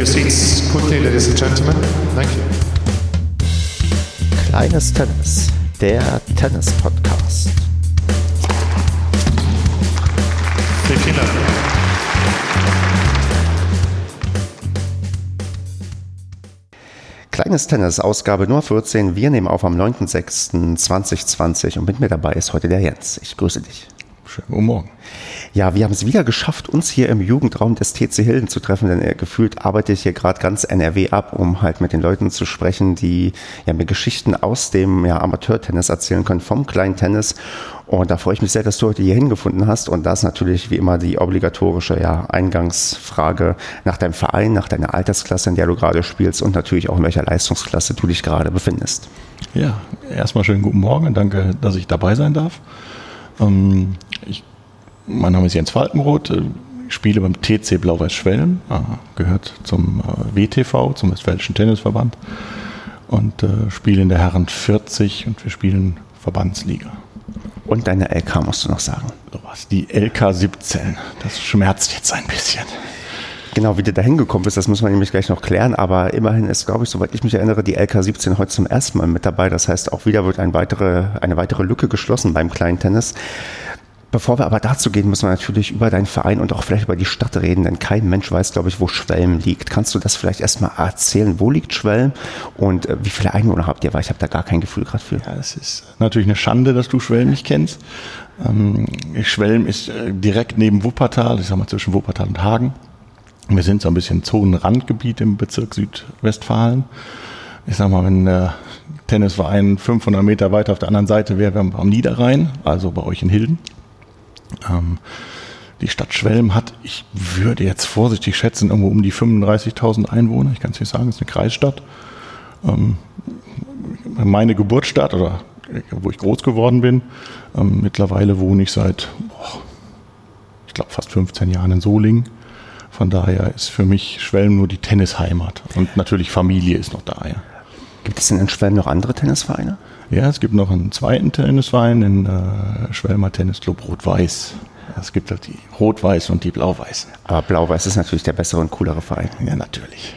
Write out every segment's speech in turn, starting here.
your seats quickly, ladies and gentlemen. Thank you. Kleines Tennis, der Tennis-Podcast. Vielen Dank. Kleines Tennis, Ausgabe Nummer 14. Wir nehmen auf am 9.06.2020 und mit mir dabei ist heute der Jens. Ich grüße dich. Schönen guten Morgen. Ja, wir haben es wieder geschafft, uns hier im Jugendraum des TC Hilden zu treffen, denn äh, gefühlt arbeite ich hier gerade ganz NRW ab, um halt mit den Leuten zu sprechen, die ja mir Geschichten aus dem ja, Amateurtennis erzählen können, vom kleinen Tennis. Und da freue ich mich sehr, dass du heute hier hingefunden hast. Und da ist natürlich wie immer die obligatorische ja, Eingangsfrage nach deinem Verein, nach deiner Altersklasse, in der du gerade spielst und natürlich auch in welcher Leistungsklasse du dich gerade befindest. Ja, erstmal schönen guten Morgen und danke, dass ich dabei sein darf. Ähm, ich mein Name ist Jens Falkenroth, äh, ich spiele beim TC Blau-Weiß Schwellen, äh, gehört zum äh, WTV, zum Westfälischen Tennisverband und spiele in der Herren 40 und wir spielen Verbandsliga. Und deine LK musst du noch sagen. So was, die LK 17. Das schmerzt jetzt ein bisschen. Genau, wie du da hingekommen bist, das muss man nämlich gleich noch klären. Aber immerhin ist, glaube ich, soweit ich mich erinnere, die LK 17 heute zum ersten Mal mit dabei. Das heißt, auch wieder wird ein weitere, eine weitere Lücke geschlossen beim kleinen Tennis. Bevor wir aber dazu gehen, müssen wir natürlich über deinen Verein und auch vielleicht über die Stadt reden, denn kein Mensch weiß, glaube ich, wo Schwelm liegt. Kannst du das vielleicht erstmal erzählen? Wo liegt Schwelm und äh, wie viele Einwohner habt ihr? Weil ich habe da gar kein Gefühl gerade für. Ja, es ist natürlich eine Schande, dass du Schwelm nicht kennst. Ähm, Schwelm ist äh, direkt neben Wuppertal, ich sag mal zwischen Wuppertal und Hagen. Wir sind so ein bisschen Zonenrandgebiet im Bezirk Südwestfalen. Ich sag mal, wenn der Tennisverein 500 Meter weiter auf der anderen Seite wäre, wären wir am Niederrhein, also bei euch in Hilden. Ähm, die Stadt Schwelm hat, ich würde jetzt vorsichtig schätzen, irgendwo um die 35.000 Einwohner. Ich kann es nicht sagen, es ist eine Kreisstadt. Ähm, meine Geburtsstadt oder wo ich groß geworden bin. Ähm, mittlerweile wohne ich seit, boah, ich glaube, fast 15 Jahren in Solingen. Von daher ist für mich Schwelm nur die Tennisheimat. Und natürlich Familie ist noch da, ja. Gibt es denn in Schwelm noch andere Tennisvereine? Ja, es gibt noch einen zweiten Tennisverein, den äh, Schwelmer Tennisclub Rot-Weiß. Es gibt halt die Rot-Weiß und die Blau-Weiß. Aber Blau-Weiß ist natürlich der bessere und coolere Verein. Ja, natürlich.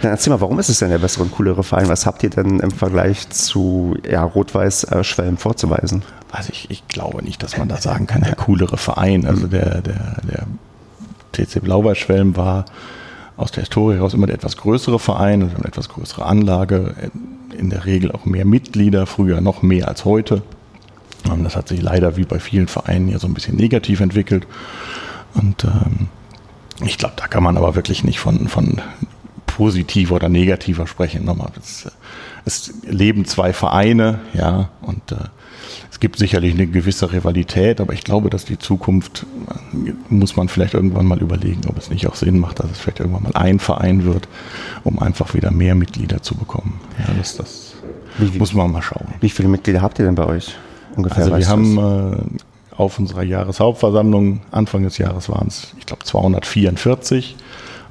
Dann erzähl mal, warum ist es denn der bessere und coolere Verein? Was habt ihr denn im Vergleich zu ja, Rot-Weiß äh, Schwelm vorzuweisen? Also ich, ich glaube nicht, dass man da sagen kann, der coolere Verein. Also der, der, der TC Blau-Weiß Schwelm war aus der Historie heraus immer der etwas größere Verein, also eine etwas größere Anlage in der Regel auch mehr Mitglieder, früher noch mehr als heute. Ähm, das hat sich leider wie bei vielen Vereinen ja so ein bisschen negativ entwickelt. Und ähm, ich glaube, da kann man aber wirklich nicht von, von positiver oder negativer sprechen. Nochmal, es, es leben zwei Vereine, ja, und äh, es gibt sicherlich eine gewisse Rivalität, aber ich glaube, dass die Zukunft, muss man vielleicht irgendwann mal überlegen, ob es nicht auch Sinn macht, dass es vielleicht irgendwann mal ein Verein wird, um einfach wieder mehr Mitglieder zu bekommen. Ja, das, das wie, muss man mal schauen. Wie viele Mitglieder habt ihr denn bei euch? Ungefähr, also wir haben äh, auf unserer Jahreshauptversammlung, Anfang des Jahres waren es, ich glaube, 244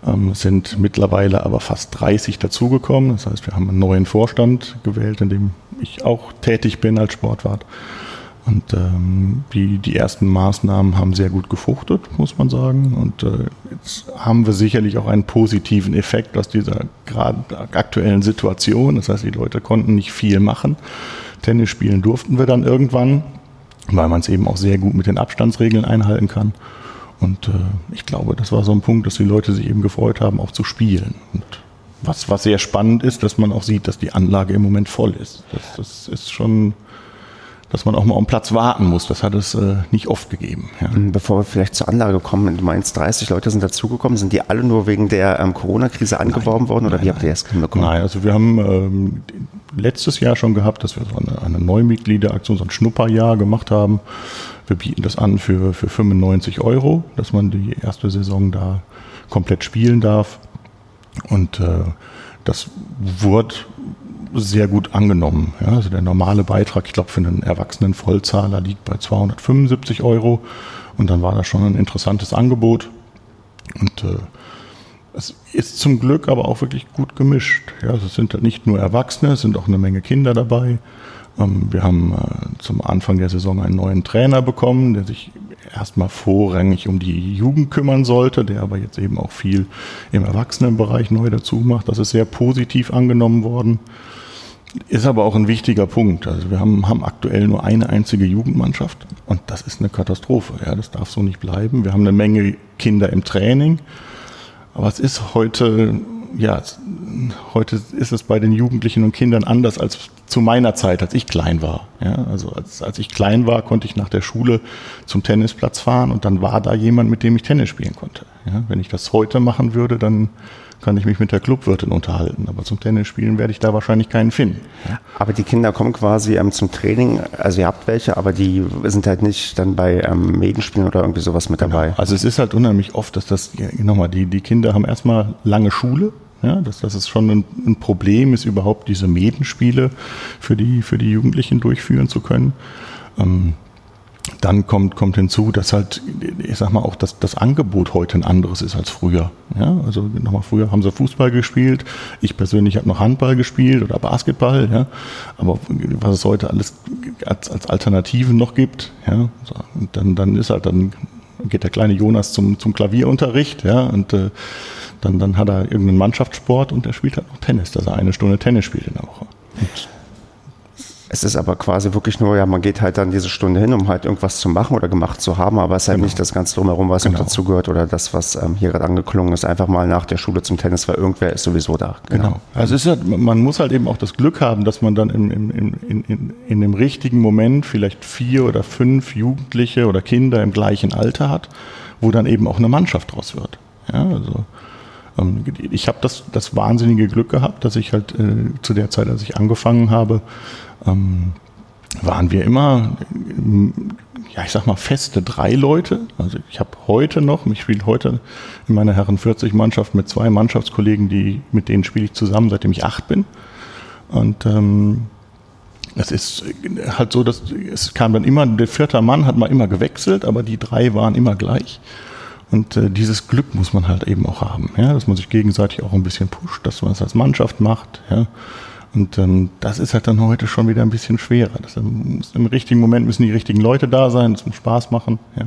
ähm, sind mittlerweile aber fast 30 dazugekommen. Das heißt, wir haben einen neuen Vorstand gewählt, in dem ich auch tätig bin als Sportwart. Und ähm, die, die ersten Maßnahmen haben sehr gut gefruchtet, muss man sagen. Und äh, jetzt haben wir sicherlich auch einen positiven Effekt aus dieser gerade aktuellen Situation. Das heißt, die Leute konnten nicht viel machen. Tennis spielen durften wir dann irgendwann, weil man es eben auch sehr gut mit den Abstandsregeln einhalten kann. Und äh, ich glaube, das war so ein Punkt, dass die Leute sich eben gefreut haben, auch zu spielen. Und was, was sehr spannend ist, dass man auch sieht, dass die Anlage im Moment voll ist. Das, das ist schon, dass man auch mal um Platz warten muss. Das hat es äh, nicht oft gegeben. Ja. Ähm, bevor wir vielleicht zur Anlage kommen, du meinst, 30 Leute sind dazugekommen. Sind die alle nur wegen der ähm, Corona-Krise angeworben nein, worden oder nein, wie habt ihr das hinbekommen? Nein, also wir haben ähm, letztes Jahr schon gehabt, dass wir so eine, eine Neumitgliederaktion, so ein Schnupperjahr gemacht haben. Wir bieten das an für, für 95 Euro, dass man die erste Saison da komplett spielen darf. Und äh, das wurde sehr gut angenommen. Ja, also der normale Beitrag, ich glaube, für einen erwachsenen Vollzahler liegt bei 275 Euro. Und dann war das schon ein interessantes Angebot. Und äh, es ist zum Glück aber auch wirklich gut gemischt. Ja, es sind halt nicht nur Erwachsene, es sind auch eine Menge Kinder dabei. Ähm, wir haben äh, zum Anfang der Saison einen neuen Trainer bekommen, der sich erstmal vorrangig um die Jugend kümmern sollte, der aber jetzt eben auch viel im Erwachsenenbereich neu dazu macht. Das ist sehr positiv angenommen worden. Ist aber auch ein wichtiger Punkt. Also wir haben, haben aktuell nur eine einzige Jugendmannschaft und das ist eine Katastrophe. Ja, das darf so nicht bleiben. Wir haben eine Menge Kinder im Training, aber es ist heute ja, heute ist es bei den Jugendlichen und Kindern anders als zu meiner Zeit, als ich klein war. Ja, also als, als ich klein war, konnte ich nach der Schule zum Tennisplatz fahren und dann war da jemand, mit dem ich Tennis spielen konnte. Ja, wenn ich das heute machen würde, dann kann ich mich mit der Clubwirtin unterhalten. Aber zum Tennis spielen werde ich da wahrscheinlich keinen finden. Aber die Kinder kommen quasi ähm, zum Training, also ihr habt welche, aber die sind halt nicht dann bei ähm, Medenspielen oder irgendwie sowas mit dabei. Genau. Also es ist halt unheimlich oft, dass das, ja, nochmal, die, die Kinder haben erstmal lange Schule, ja, dass das ist schon ein, ein, Problem ist, überhaupt diese Medenspiele für die, für die Jugendlichen durchführen zu können. Ähm, dann kommt, kommt hinzu, dass halt, ich sag mal, auch das, das Angebot heute ein anderes ist als früher. Ja, also nochmal früher haben sie Fußball gespielt. Ich persönlich habe noch Handball gespielt oder Basketball. Ja, aber was es heute alles als, als Alternativen noch gibt, ja, dann, dann ist halt, dann geht der kleine Jonas zum, zum Klavierunterricht, ja, und äh, dann, dann hat er irgendeinen Mannschaftssport und er spielt halt noch Tennis, dass er eine Stunde Tennis spielt in der Woche. Und es ist aber quasi wirklich nur, ja, man geht halt dann diese Stunde hin, um halt irgendwas zu machen oder gemacht zu haben, aber es ist halt genau. nicht das Ganze drumherum, was genau. dazugehört oder das, was ähm, hier gerade angeklungen ist, einfach mal nach der Schule zum Tennis, weil irgendwer ist sowieso da. Genau. genau. Also es ist halt, man muss halt eben auch das Glück haben, dass man dann im, im, in, in, in dem richtigen Moment vielleicht vier oder fünf Jugendliche oder Kinder im gleichen Alter hat, wo dann eben auch eine Mannschaft draus wird. Ja, also ich habe das, das wahnsinnige Glück gehabt, dass ich halt äh, zu der Zeit, als ich angefangen habe, ähm, waren wir immer, ja, ich sag mal, feste drei Leute. Also ich habe heute noch, ich spiele heute in meiner Herren 40 Mannschaft mit zwei Mannschaftskollegen, die, mit denen spiele ich zusammen, seitdem ich acht bin. Und ähm, es ist halt so, dass es kam dann immer, der vierte Mann hat mal immer gewechselt, aber die drei waren immer gleich. Und äh, dieses Glück muss man halt eben auch haben, ja, dass man sich gegenseitig auch ein bisschen pusht, dass man es als Mannschaft macht, ja. Und ähm, das ist halt dann heute schon wieder ein bisschen schwerer. Das, ähm, Im richtigen Moment müssen die richtigen Leute da sein, es muss Spaß machen. Ja.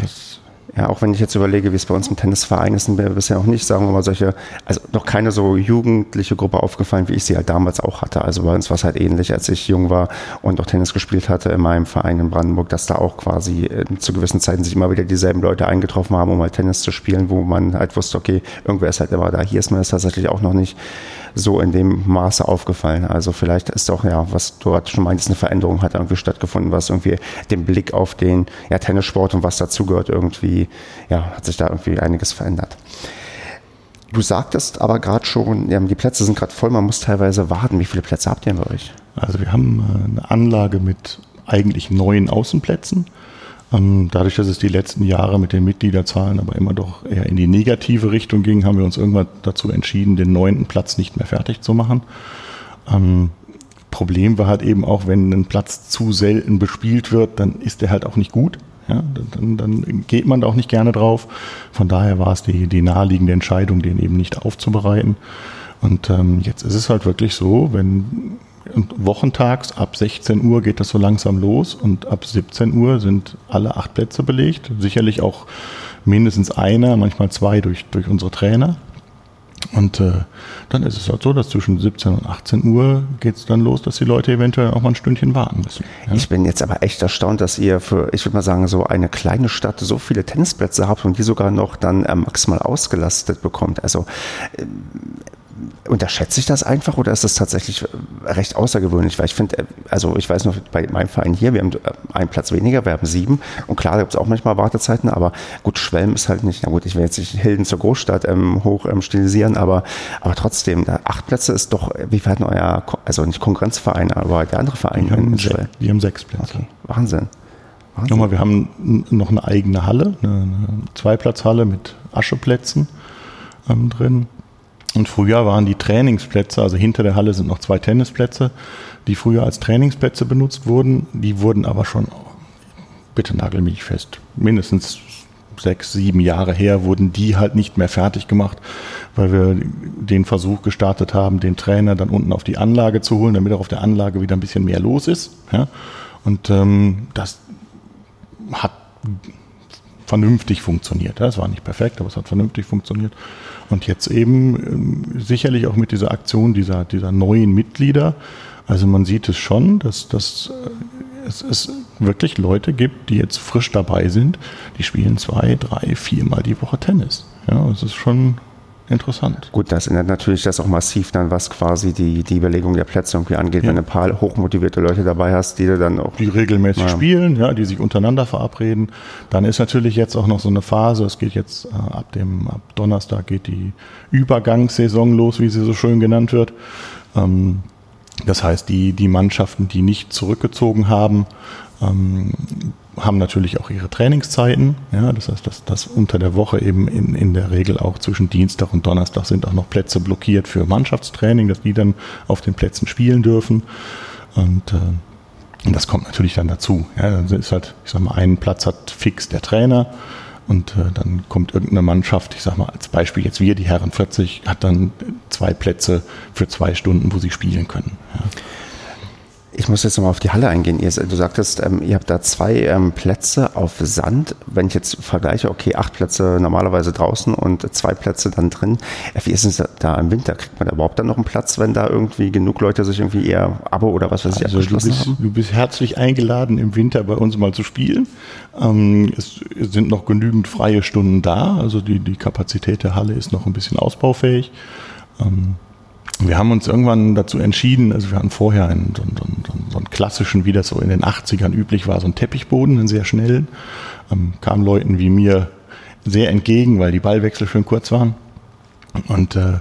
Das ja, auch wenn ich jetzt überlege, wie es bei uns im Tennisverein ist, sind wir bisher auch nicht, sagen wir mal, solche, also noch keine so jugendliche Gruppe aufgefallen, wie ich sie halt damals auch hatte. Also bei uns war es halt ähnlich, als ich jung war und auch Tennis gespielt hatte in meinem Verein in Brandenburg, dass da auch quasi äh, zu gewissen Zeiten sich immer wieder dieselben Leute eingetroffen haben, um halt Tennis zu spielen, wo man halt wusste, okay, irgendwer ist halt immer da. Hier ist mir das tatsächlich auch noch nicht so in dem Maße aufgefallen. Also vielleicht ist doch, ja, was du gerade schon meintest, eine Veränderung hat irgendwie stattgefunden, was irgendwie den Blick auf den ja, Tennissport und was dazugehört irgendwie, ja, hat sich da irgendwie einiges verändert. Du sagtest aber gerade schon, die Plätze sind gerade voll, man muss teilweise warten. Wie viele Plätze habt ihr bei euch? Also wir haben äh, eine Anlage mit eigentlich neun Außenplätzen. Ähm, dadurch, dass es die letzten Jahre mit den Mitgliederzahlen aber immer doch eher in die negative Richtung ging, haben wir uns irgendwann dazu entschieden, den neunten Platz nicht mehr fertig zu machen. Ähm, Problem war halt eben auch, wenn ein Platz zu selten bespielt wird, dann ist der halt auch nicht gut. Ja, dann, dann geht man da auch nicht gerne drauf. Von daher war es die, die naheliegende Entscheidung, den eben nicht aufzubereiten. Und ähm, jetzt ist es halt wirklich so, wenn wochentags ab 16 Uhr geht das so langsam los und ab 17 Uhr sind alle acht Plätze belegt. Sicherlich auch mindestens einer, manchmal zwei durch, durch unsere Trainer. Und äh, dann ist es halt so, dass zwischen 17 und 18 Uhr geht es dann los, dass die Leute eventuell auch mal ein Stündchen warten müssen. Ja? Ich bin jetzt aber echt erstaunt, dass ihr für, ich würde mal sagen, so eine kleine Stadt so viele Tennisplätze habt und die sogar noch dann äh, maximal ausgelastet bekommt. Also äh, unterschätze ich das einfach oder ist das tatsächlich recht außergewöhnlich? Weil ich finde, äh, also ich weiß noch, bei meinem Verein hier, wir haben äh, einen Platz weniger, wir haben sieben und klar, da gibt es auch manchmal Wartezeiten, aber gut, Schwelm ist halt nicht, na gut, ich will jetzt nicht Hilden zur Großstadt ähm, hoch ähm, stilisieren, aber, aber trotzdem, da, acht Plätze ist doch, wie hat denn euer, also nicht Konkurrenzverein, aber der andere Verein die haben, in Schwelm? Die haben sechs Plätze. Okay. Wahnsinn. Wahnsinn. Nochmal, wir haben noch eine eigene Halle, eine, eine Zweiplatzhalle mit Ascheplätzen ähm, drin. Und früher waren die Trainingsplätze, also hinter der Halle sind noch zwei Tennisplätze, die früher als Trainingsplätze benutzt wurden. Die wurden aber schon, bitte nagel mich fest, mindestens sechs, sieben Jahre her wurden die halt nicht mehr fertig gemacht, weil wir den Versuch gestartet haben, den Trainer dann unten auf die Anlage zu holen, damit auch auf der Anlage wieder ein bisschen mehr los ist. Ja? Und ähm, das hat vernünftig funktioniert. Es war nicht perfekt, aber es hat vernünftig funktioniert. Und jetzt eben ähm, sicherlich auch mit dieser Aktion dieser, dieser neuen Mitglieder. Also man sieht es schon, dass, dass äh, es, es wirklich Leute gibt, die jetzt frisch dabei sind, die spielen zwei, drei, viermal die Woche Tennis. Ja, es ist schon interessant. Gut, das ändert natürlich das auch massiv dann, was quasi die, die Überlegung der Plätze irgendwie angeht, Ja. wenn du ein paar hochmotivierte Leute dabei hast, die du dann auch die regelmäßig Ja. spielen, ja, die sich untereinander verabreden. Dann ist natürlich jetzt auch noch so eine Phase, es geht jetzt äh, ab dem ab Donnerstag geht die Übergangssaison los, wie sie so schön genannt wird. Ähm, das heißt, die, die Mannschaften, die nicht zurückgezogen haben, ähm, haben natürlich auch ihre Trainingszeiten. Ja, das heißt, dass, dass unter der Woche eben in, in der Regel auch zwischen Dienstag und Donnerstag sind auch noch Plätze blockiert für Mannschaftstraining, dass die dann auf den Plätzen spielen dürfen. Und, äh, und das kommt natürlich dann dazu. Ja, dann ist halt, ich sag mal, einen Platz hat fix der Trainer und äh, dann kommt irgendeine Mannschaft, ich sag mal als Beispiel jetzt wir, die Herren 40, hat dann zwei Plätze für zwei Stunden, wo sie spielen können. Ja. Ich muss jetzt nochmal auf die Halle eingehen. Ihr, du sagtest, ähm, ihr habt da zwei ähm, Plätze auf Sand. Wenn ich jetzt vergleiche, okay, acht Plätze normalerweise draußen und zwei Plätze dann drin. Äh, Wie ist es da im Winter? Kriegt man da überhaupt dann noch einen Platz, wenn da irgendwie genug Leute sich irgendwie eher Abo oder was weiß ich Also du abgeschlossen bist, haben? du bist herzlich eingeladen, im Winter bei uns mal zu spielen. Ähm, es sind noch genügend freie Stunden da. Also die, die Kapazität der Halle ist noch ein bisschen ausbaufähig. Wir haben uns irgendwann dazu entschieden, also wir hatten vorher einen, so, einen- so, einen- so einen klassischen, wie das so in den 80ern üblich war, so einen Teppichboden, einen sehr schnellen. Ähm, kam Leuten wie mir sehr entgegen, weil die Ballwechsel schön kurz waren. Und äh,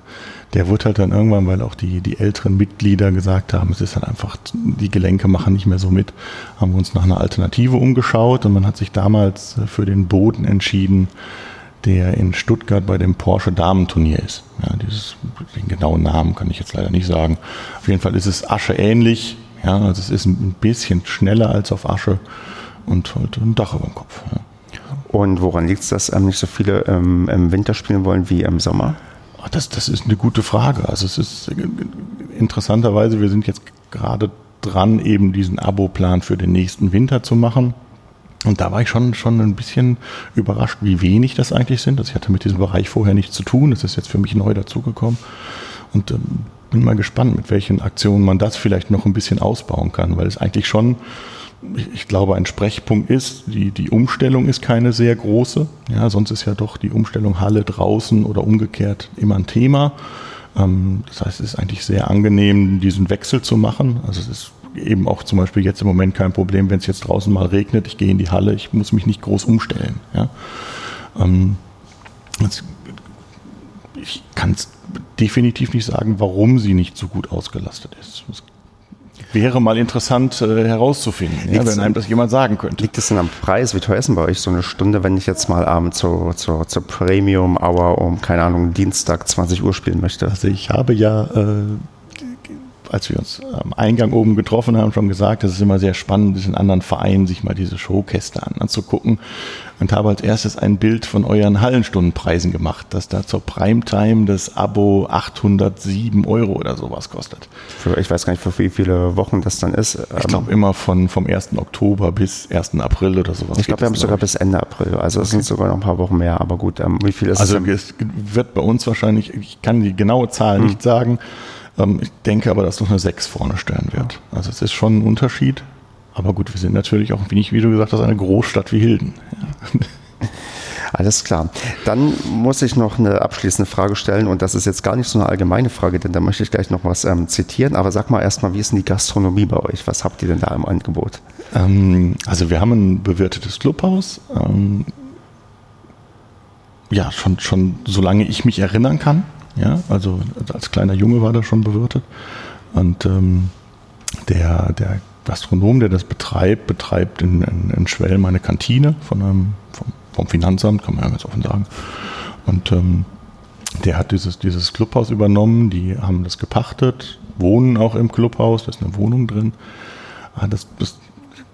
der wurde halt dann irgendwann, weil auch die, die älteren Mitglieder gesagt haben, es ist halt einfach, die Gelenke machen nicht mehr so mit, haben wir uns nach einer Alternative umgeschaut und man hat sich damals äh, für den Boden entschieden, der in Stuttgart bei dem Porsche Damenturnier ist. Ja, dieses, den genauen Namen kann ich jetzt leider nicht sagen. Auf jeden Fall ist es Asche ähnlich. Ja, also es ist ein bisschen schneller als auf Asche und halt ein Dach über dem Kopf. Ja. Und woran liegt es, dass ähm, nicht so viele ähm, im Winter spielen wollen wie im Sommer? Ah, Das, das ist eine gute Frage. Also es ist äh, interessanterweise, wir sind jetzt gerade dran, eben diesen Abo-Plan für den nächsten Winter zu machen. Und da war ich schon, schon ein bisschen überrascht, wie wenig das eigentlich sind. Also ich hatte mit diesem Bereich vorher nichts zu tun. Das ist jetzt für mich neu dazugekommen. Und ähm, bin mal gespannt, mit welchen Aktionen man das vielleicht noch ein bisschen ausbauen kann, weil es eigentlich schon, ich, glaube, ein Sprechpunkt ist. Die, die Umstellung ist keine sehr große. Ja, sonst ist ja doch die Umstellung Halle draußen oder umgekehrt immer ein Thema. Ähm, das heißt, es ist eigentlich sehr angenehm, diesen Wechsel zu machen. Also es ist eben auch zum Beispiel jetzt im Moment kein Problem, wenn es jetzt draußen mal regnet, ich gehe in die Halle, ich muss mich nicht groß umstellen. Ja. Ähm, das, ich kann es definitiv nicht sagen, warum sie nicht so gut ausgelastet ist. Das wäre mal interessant äh, herauszufinden, ja, wenn einem das jemand sagen könnte. Liegt es denn am Preis? Wie teuer ist denn bei euch so eine Stunde, wenn ich jetzt mal abends zur, zur, zur Premium Hour um, keine Ahnung, Dienstag 20 Uhr spielen möchte? Also ich habe ja, äh, als wir uns am Eingang oben getroffen haben, schon gesagt, es ist immer sehr spannend, in anderen Vereinen sich mal diese Showkäste an, anzugucken. Und habe als erstes ein Bild von euren Hallenstundenpreisen gemacht, dass da zur Primetime das Abo 807 Euro oder sowas kostet. Für, ich weiß gar nicht, für wie viele Wochen das dann ist. Ich Ähm, glaube immer von, vom 1. Oktober bis 1. April oder sowas. ich glaube, wir haben es sogar bis Ende April. Also es sind sogar noch ein paar Wochen mehr. Aber gut, ähm, wie viel ist Also es? denn? es wird bei uns wahrscheinlich, ich kann die genaue Zahl Hm. nicht sagen, ähm, ich denke aber, dass noch eine 6 vorne stellen wird. Also es ist schon ein Unterschied. Aber gut, wir sind natürlich auch, wie, ich, wie du gesagt hast, eine Großstadt wie Hilden. Ja. Alles klar. Dann muss ich noch eine abschließende Frage stellen und das ist jetzt gar nicht so eine allgemeine Frage, denn da möchte ich gleich noch was ähm, zitieren. Aber sag mal erstmal, wie ist denn die Gastronomie bei euch? Was habt ihr denn da im Angebot? Ähm, also wir haben ein bewirtetes Clubhaus. Ähm, ja, schon, schon solange ich mich erinnern kann. Ja, also als kleiner Junge war das schon bewirtet. Und ähm, der, der Gastronom, der das betreibt, betreibt in, in, in Schwelm eine Kantine von einem, vom, vom Finanzamt, kann man ja ganz offen sagen. Und ähm, der hat dieses, dieses Clubhaus übernommen, die haben das gepachtet, wohnen auch im Clubhaus, da ist eine Wohnung drin. Ah, Das, das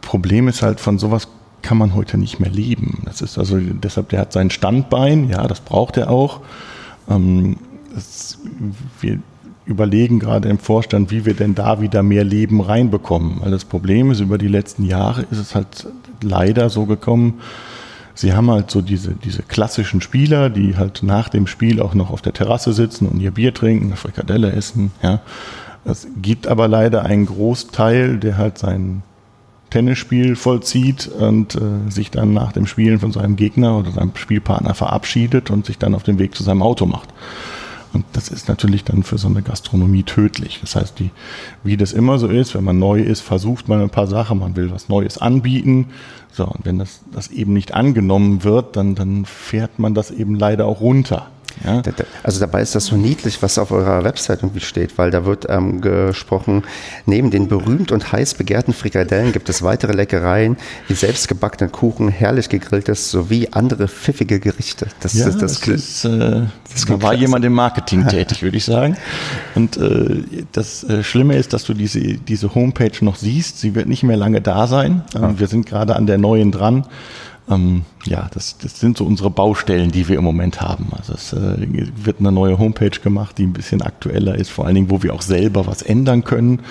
Problem ist halt, von sowas kann man heute nicht mehr leben. Das ist also, deshalb, der hat sein Standbein, ja, das braucht er auch. Ähm, das, wir überlegen gerade im Vorstand, wie wir denn da wieder mehr Leben reinbekommen. Weil das Problem ist, über die letzten Jahre ist es halt leider so gekommen, sie haben halt so diese, diese klassischen Spieler, die halt nach dem Spiel auch noch auf der Terrasse sitzen und ihr Bier trinken, eine Frikadelle essen, ja. Es gibt aber leider einen Großteil, der halt sein Tennisspiel vollzieht und äh, sich dann nach dem Spielen von seinem Gegner oder seinem Spielpartner verabschiedet und sich dann auf den Weg zu seinem Auto macht. Und das ist natürlich dann für so eine Gastronomie tödlich. Das heißt, die, wie das immer so ist, wenn man neu ist, versucht man ein paar Sachen, man will was Neues anbieten. So, und wenn das, das eben nicht angenommen wird, dann, dann fährt man das eben leider auch runter. Ja? Also dabei ist das so niedlich, was auf eurer Website irgendwie steht, weil da wird ähm, gesprochen, neben den berühmt und heiß begehrten Frikadellen gibt es weitere Leckereien, wie selbstgebackenen Kuchen, herrlich gegrilltes sowie andere pfiffige Gerichte. Das, ja, das, das, das ist, äh, das da war jemand im Marketing tätig, würde ich sagen. Und äh, das äh, Schlimme ist, dass du diese, diese Homepage noch siehst. Sie wird nicht mehr lange da sein. Ähm, wir sind gerade an der neuen dran. Ähm, ja, das, das sind so unsere Baustellen, die wir im Moment haben. Also es äh, wird eine neue Homepage gemacht, die ein bisschen aktueller ist, vor allen Dingen, wo wir auch selber was ändern können.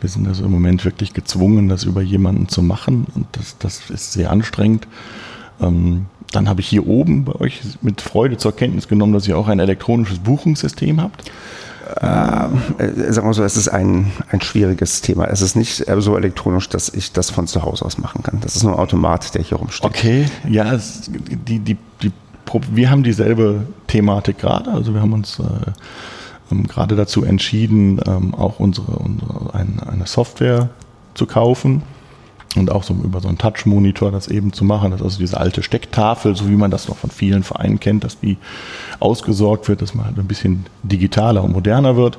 Wir sind also im Moment wirklich gezwungen, das über jemanden zu machen und das, das ist sehr anstrengend. Ähm, dann habe ich hier oben bei euch mit Freude zur Kenntnis genommen, dass ihr auch ein elektronisches Buchungssystem habt. Ähm, äh, sagen wir so, es ist ein, ein schwieriges Thema. Es ist nicht äh, so elektronisch, dass ich das von zu Hause aus machen kann. Das ist nur ein Automat, der hier rumsteht. Okay, ja, es, die, die, die, wir haben dieselbe Thematik gerade. Also wir haben uns äh, gerade dazu entschieden, ähm, auch unsere, unsere ein, eine Software zu kaufen und auch so über so einen Touch-Monitor das eben zu machen, dass also diese alte Stecktafel, so wie man das noch von vielen Vereinen kennt, dass die ausgesorgt wird, dass man halt ein bisschen digitaler und moderner wird.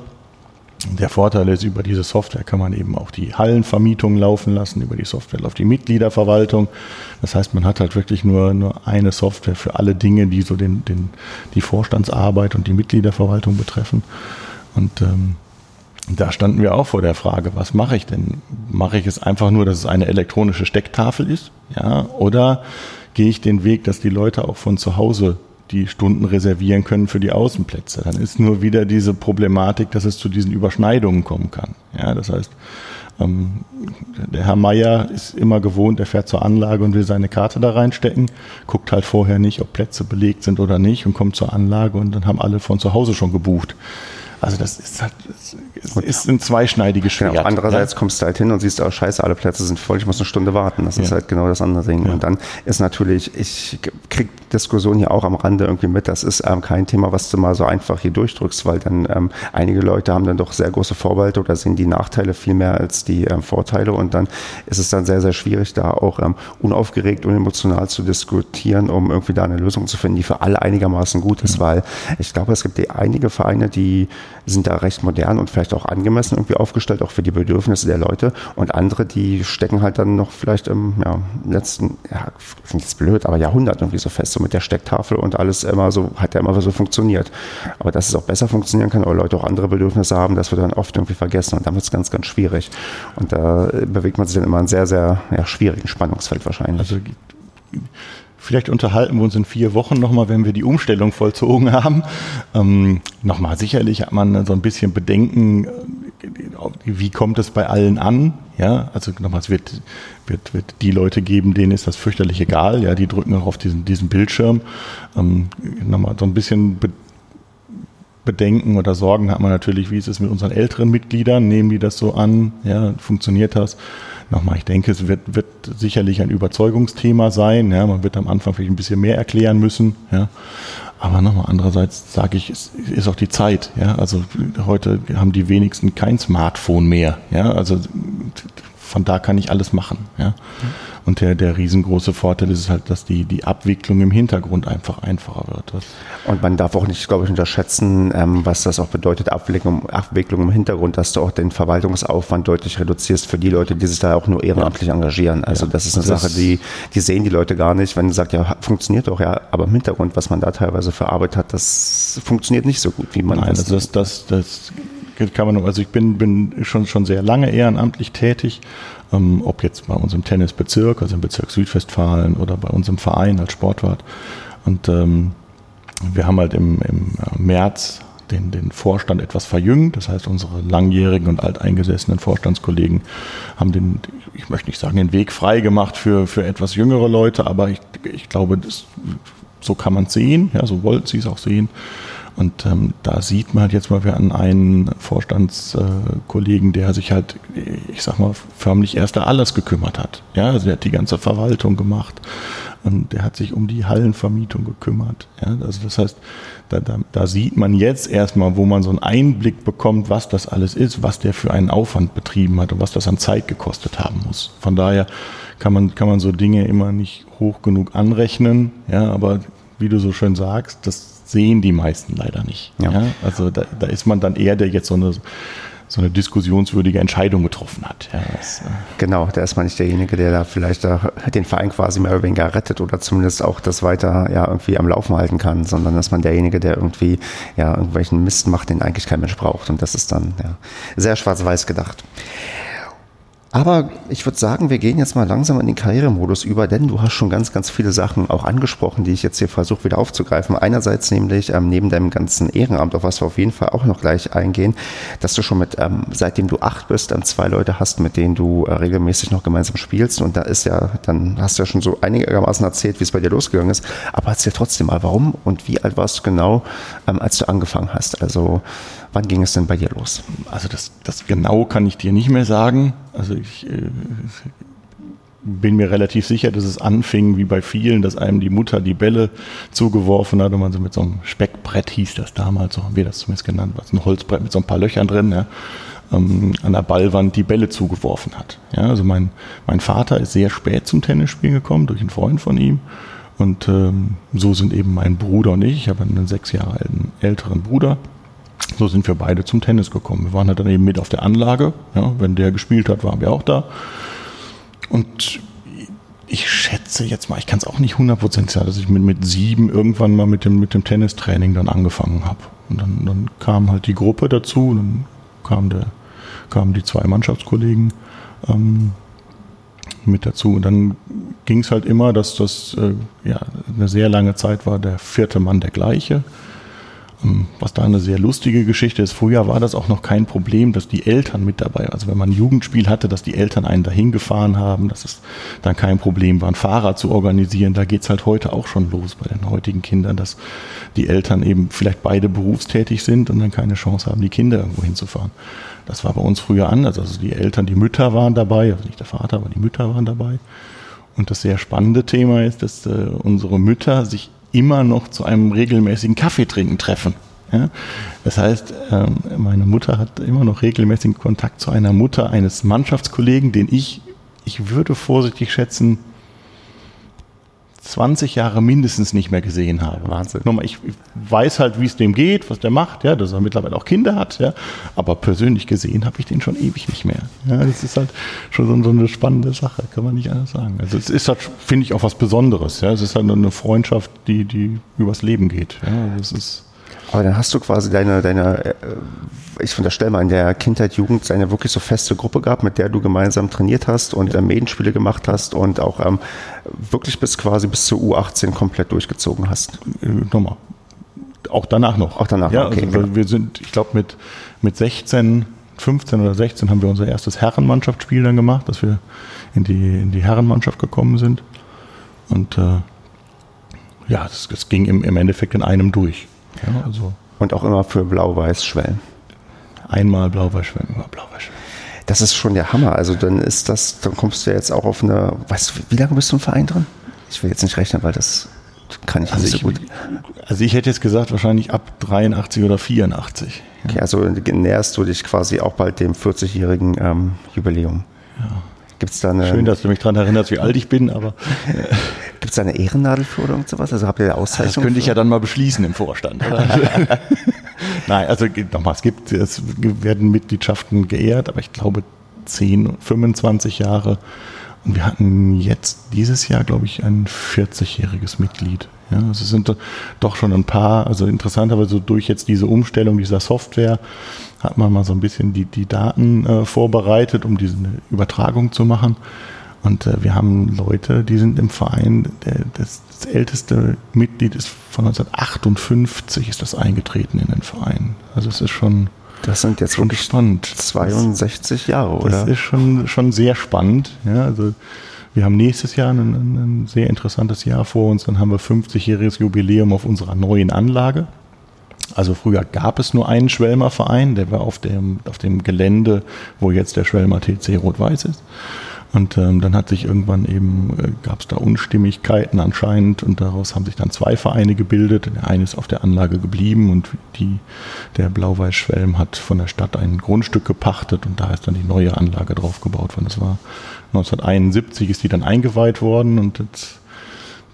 Der Vorteil ist, über diese Software kann man eben auch die Hallenvermietung laufen lassen, über die Software läuft die Mitgliederverwaltung. Das heißt, man hat halt wirklich nur, nur eine Software für alle Dinge, die so den, den, die Vorstandsarbeit und die Mitgliederverwaltung betreffen. Und ähm, da standen wir auch vor der Frage, was mache ich denn? Mache ich es einfach nur, dass es eine elektronische Stecktafel ist? Ja, oder gehe ich den Weg, dass die Leute auch von zu Hause die Stunden reservieren können für die Außenplätze? Dann ist nur wieder diese Problematik, dass es zu diesen Überschneidungen kommen kann. Ja, das heißt, ähm, der Herr Meier ist immer gewohnt, er fährt zur Anlage und will seine Karte da reinstecken, guckt halt vorher nicht, ob Plätze belegt sind oder nicht und kommt zur Anlage und dann haben alle von zu Hause schon gebucht. Also das ist halt, es ist ein zweischneidiges Schwert. Genau, andererseits ja. kommst du halt hin und siehst, oh scheiße, alle Plätze sind voll, ich muss eine Stunde warten. Das ja. ist halt genau das andere Ding. Ja. Und dann ist natürlich, ich krieg Diskussion hier auch am Rande irgendwie mit, das ist ähm, kein Thema, was du mal so einfach hier durchdrückst, weil dann ähm, einige Leute haben dann doch sehr große Vorbehalte oder sehen die Nachteile viel mehr als die ähm, Vorteile und dann ist es dann sehr, sehr schwierig, da auch ähm, unaufgeregt und emotional zu diskutieren, um irgendwie da eine Lösung zu finden, die für alle einigermaßen gut ist, weil ich glaube, es gibt einige Vereine, die sind da recht modern und vielleicht auch angemessen irgendwie aufgestellt, auch für die Bedürfnisse der Leute. Und andere, die stecken halt dann noch vielleicht im ja, letzten, ja, finde ich blöd, aber Jahrhundert irgendwie so fest, so mit der Stecktafel und alles immer so, hat ja immer so funktioniert. Aber dass es auch besser funktionieren kann oder Leute auch andere Bedürfnisse haben, das wird dann oft irgendwie vergessen und dann wird es ganz, ganz schwierig. Und da bewegt man sich dann immer in sehr, sehr ja, schwierigen Spannungsfeld wahrscheinlich. Also Vielleicht unterhalten wir uns in vier Wochen nochmal, wenn wir die Umstellung vollzogen haben. Ähm, nochmal, sicherlich hat man so ein bisschen Bedenken, äh, wie kommt es bei allen an? Ja, also nochmal, es wird, wird, wird die Leute geben, denen ist das fürchterlich egal. Ja, die drücken auch auf diesen, diesen Bildschirm. Ähm, nochmal so ein bisschen Be Bedenken oder Sorgen hat man natürlich, wie ist es mit unseren älteren Mitgliedern? Nehmen die das so an? Ja, funktioniert das? Nochmal, ich denke, es wird, wird sicherlich ein Überzeugungsthema sein. Ja, man wird am Anfang vielleicht ein bisschen mehr erklären müssen. Ja. Aber nochmal, andererseits sage ich, es ist auch die Zeit. Ja. Also heute haben die wenigsten kein Smartphone mehr. Ja. Also von da kann ich alles machen. Ja. Und der, der riesengroße Vorteil ist halt, dass die, die Abwicklung im Hintergrund einfach einfacher wird. Das und man darf auch nicht, glaube ich, unterschätzen, ähm, was das auch bedeutet, Abwicklung, Abwicklung im Hintergrund, dass du auch den Verwaltungsaufwand deutlich reduzierst für die Leute, die sich da auch nur ehrenamtlich ja. engagieren. Also ja. das ist eine das Sache, die, die sehen die Leute gar nicht, wenn du sagst, ja, funktioniert doch, ja, aber im Hintergrund, was man da teilweise für Arbeit hat, das funktioniert nicht so gut, wie man Nein, also das, das, das kann man, also ich bin, bin schon, schon sehr lange ehrenamtlich tätig ähm, ob jetzt bei uns im Tennisbezirk, also im Bezirk Südwestfalen oder bei uns im Verein als Sportwart. Und ähm, wir haben halt im, im März den, den Vorstand etwas verjüngt. Das heißt, unsere langjährigen und alteingesessenen Vorstandskollegen haben den, ich möchte nicht sagen, den Weg frei gemacht für, für etwas jüngere Leute, aber ich, ich glaube, das, so kann man es sehen, ja, so wollten sie es auch sehen. Und ähm, da sieht man halt jetzt mal, hatten einen Vorstandskollegen, der sich halt, ich sag mal, förmlich erst alles gekümmert hat. Ja, also der hat die ganze Verwaltung gemacht und der hat sich um die Hallenvermietung gekümmert. Ja, also das heißt, da, da, da sieht man jetzt erstmal, wo man so einen Einblick bekommt, was das alles ist, was der für einen Aufwand betrieben hat und was das an Zeit gekostet haben muss. Von daher kann man, kann man so Dinge immer nicht hoch genug anrechnen. Ja, aber wie du so schön sagst, das sehen die meisten leider nicht. Ja. ja? Also da, da, ist man dann eher der jetzt so eine, so eine diskussionswürdige Entscheidung getroffen hat. Ja, das, äh genau, da ist man nicht derjenige, der da vielleicht da den Verein quasi mehr oder weniger rettet oder zumindest auch das weiter ja irgendwie am Laufen halten kann, sondern dass man derjenige, der irgendwie ja irgendwelchen Mist macht, den eigentlich kein Mensch braucht. Und das ist dann ja, sehr schwarz-weiß gedacht. Aber ich würde sagen, wir gehen jetzt mal langsam in den Karrieremodus über, denn du hast schon ganz, ganz viele Sachen auch angesprochen, die ich jetzt hier versuche wieder aufzugreifen. Einerseits nämlich ähm, neben deinem ganzen Ehrenamt, auf was wir auf jeden Fall auch noch gleich eingehen, dass du schon mit, ähm, seitdem du acht bist, ähm, zwei Leute hast, mit denen du äh, regelmäßig noch gemeinsam spielst. Und da ist ja, dann hast du ja schon so einigermaßen erzählt, wie es bei dir losgegangen ist. Aber erzähl trotzdem mal, warum und wie alt warst du genau, ähm, als du angefangen hast? Also Wann ging es denn bei dir los? Also das, das genau kann ich dir nicht mehr sagen. Also ich äh, bin mir relativ sicher, dass es anfing, wie bei vielen, dass einem die Mutter die Bälle zugeworfen hat und man so mit so einem Speckbrett hieß das damals, so haben wir das zumindest genannt, was ein Holzbrett mit so ein paar Löchern drin, ja, ähm, an der Ballwand die Bälle zugeworfen hat. Ja, also mein, mein Vater ist sehr spät zum Tennisspielen gekommen, durch einen Freund von ihm. Und ähm, so sind eben mein Bruder und ich, ich habe einen sechs Jahre alten älteren Bruder, so sind wir beide zum Tennis gekommen. Wir waren halt dann eben mit auf der Anlage. Ja, wenn der gespielt hat, waren wir auch da. Und ich schätze jetzt mal, ich kann es auch nicht 100% sagen, dass ich mit, mit sieben irgendwann mal mit dem, mit dem Tennistraining dann angefangen habe. Und dann, dann kam halt die Gruppe dazu, dann kam der, kamen die zwei Mannschaftskollegen ähm, mit dazu. Und dann ging es halt immer, dass das äh, ja, eine sehr lange Zeit war, der vierte Mann der gleiche. Ähm, was da eine sehr lustige Geschichte ist. Früher war das auch noch kein Problem, dass die Eltern mit dabei waren. Also wenn man ein Jugendspiel hatte, dass die Eltern einen dahin gefahren haben, dass es dann kein Problem war, ein Fahrer zu organisieren. Da geht's halt heute auch schon los bei den heutigen Kindern, dass die Eltern eben vielleicht beide berufstätig sind und dann keine Chance haben, die Kinder irgendwo hinzufahren. Das war bei uns früher anders. Also die Eltern, die Mütter waren dabei, also nicht der Vater, aber die Mütter waren dabei. Und das sehr spannende Thema ist, dass äh, unsere Mütter sich immer noch zu einem regelmäßigen Kaffeetrinken treffen. Ja? Das heißt, ähm, meine Mutter hat immer noch regelmäßigen Kontakt zu einer Mutter eines Mannschaftskollegen, den ich, ich würde vorsichtig schätzen, 20 Jahre mindestens nicht mehr gesehen habe. Wahnsinn. Nochmal, ich weiß halt, wie es dem geht, was der macht, ja, dass er mittlerweile auch Kinder hat, ja, aber persönlich gesehen habe ich den schon ewig nicht mehr. Ja, das ist halt schon so, eine spannende Sache, kann man nicht anders sagen. Also es ist halt, finde ich, auch was Besonderes. Ja, es ist halt eine Freundschaft, die, die übers Leben geht. Ja, das ist aber dann hast du quasi deine, deine äh, ich unterstelle mal, in der Kindheit, Jugend eine wirklich so feste Gruppe gehabt, mit der du gemeinsam trainiert hast und ja. äh, Medienspiele gemacht hast und auch ähm, wirklich bis quasi bis zur U18 komplett durchgezogen hast. Äh, nochmal. Auch danach noch. Auch danach ja, okay. Also, genau. Wir sind, ich glaube, mit, mit 16, 15 oder 16 haben wir unser erstes Herrenmannschaftsspiel dann gemacht, dass wir in die, in die Herrenmannschaft gekommen sind. Und äh, ja, das, das ging im, im Endeffekt in einem durch. Ja, also. Und auch immer für Blau-Weiß-Schwellen. Einmal Blau-Weiß-Schwellen, immer Blau-Weiß-Schwellen. Das ist schon der Hammer. Also dann ist das, dann kommst du jetzt auch auf eine, weißt du, wie lange bist du im Verein drin? Ich will jetzt nicht rechnen, weil das kann ich also nicht so gut. Also ich hätte jetzt gesagt, wahrscheinlich ab 83 oder 84. Ja. Okay, also näherst du dich quasi auch bald dem 40-jährigen ähm, Jubiläum. Ja. Gibt's da eine, Schön, dass du mich daran erinnerst, wie alt ich bin, aber. Gibt es da eine Ehrennadel für oder sowas? Also habt ihr eine Auszeichnung? Das könnte ich ja dann mal beschließen im Vorstand. Nein, also nochmal, es gibt, es werden Mitgliedschaften geehrt, aber ich glaube 10, 25 Jahre. Und wir hatten jetzt dieses Jahr, glaube ich, ein 40-jähriges Mitglied. Ja, also es sind doch schon ein paar, also interessanterweise durch jetzt diese Umstellung dieser Software hat man mal so ein bisschen die, die Daten äh, vorbereitet, um diese Übertragung zu machen. Und äh, wir haben Leute, die sind im Verein, der, das, das älteste Mitglied ist von 1958 ist das eingetreten in den Verein. Also es ist schon, Das sind jetzt schon spannend. 62 Jahre, Das oder? ist schon, schon sehr spannend. Ja, also wir haben nächstes Jahr ein, ein, ein sehr interessantes Jahr vor uns. Dann haben wir 50-jähriges Jubiläum auf unserer neuen Anlage. Also früher gab es nur einen Schwelmer Verein, der war auf dem, auf dem Gelände, wo jetzt der Schwelmer TC Rot-Weiß ist. Und ähm, dann hat sich irgendwann eben, äh, gab es da Unstimmigkeiten anscheinend und daraus haben sich dann zwei Vereine gebildet. Der eine ist auf der Anlage geblieben und die, der Blau-Weiß-Schwelm hat von der Stadt ein Grundstück gepachtet und da ist dann die neue Anlage drauf gebaut worden. Das war 1971 ist die dann eingeweiht worden und jetzt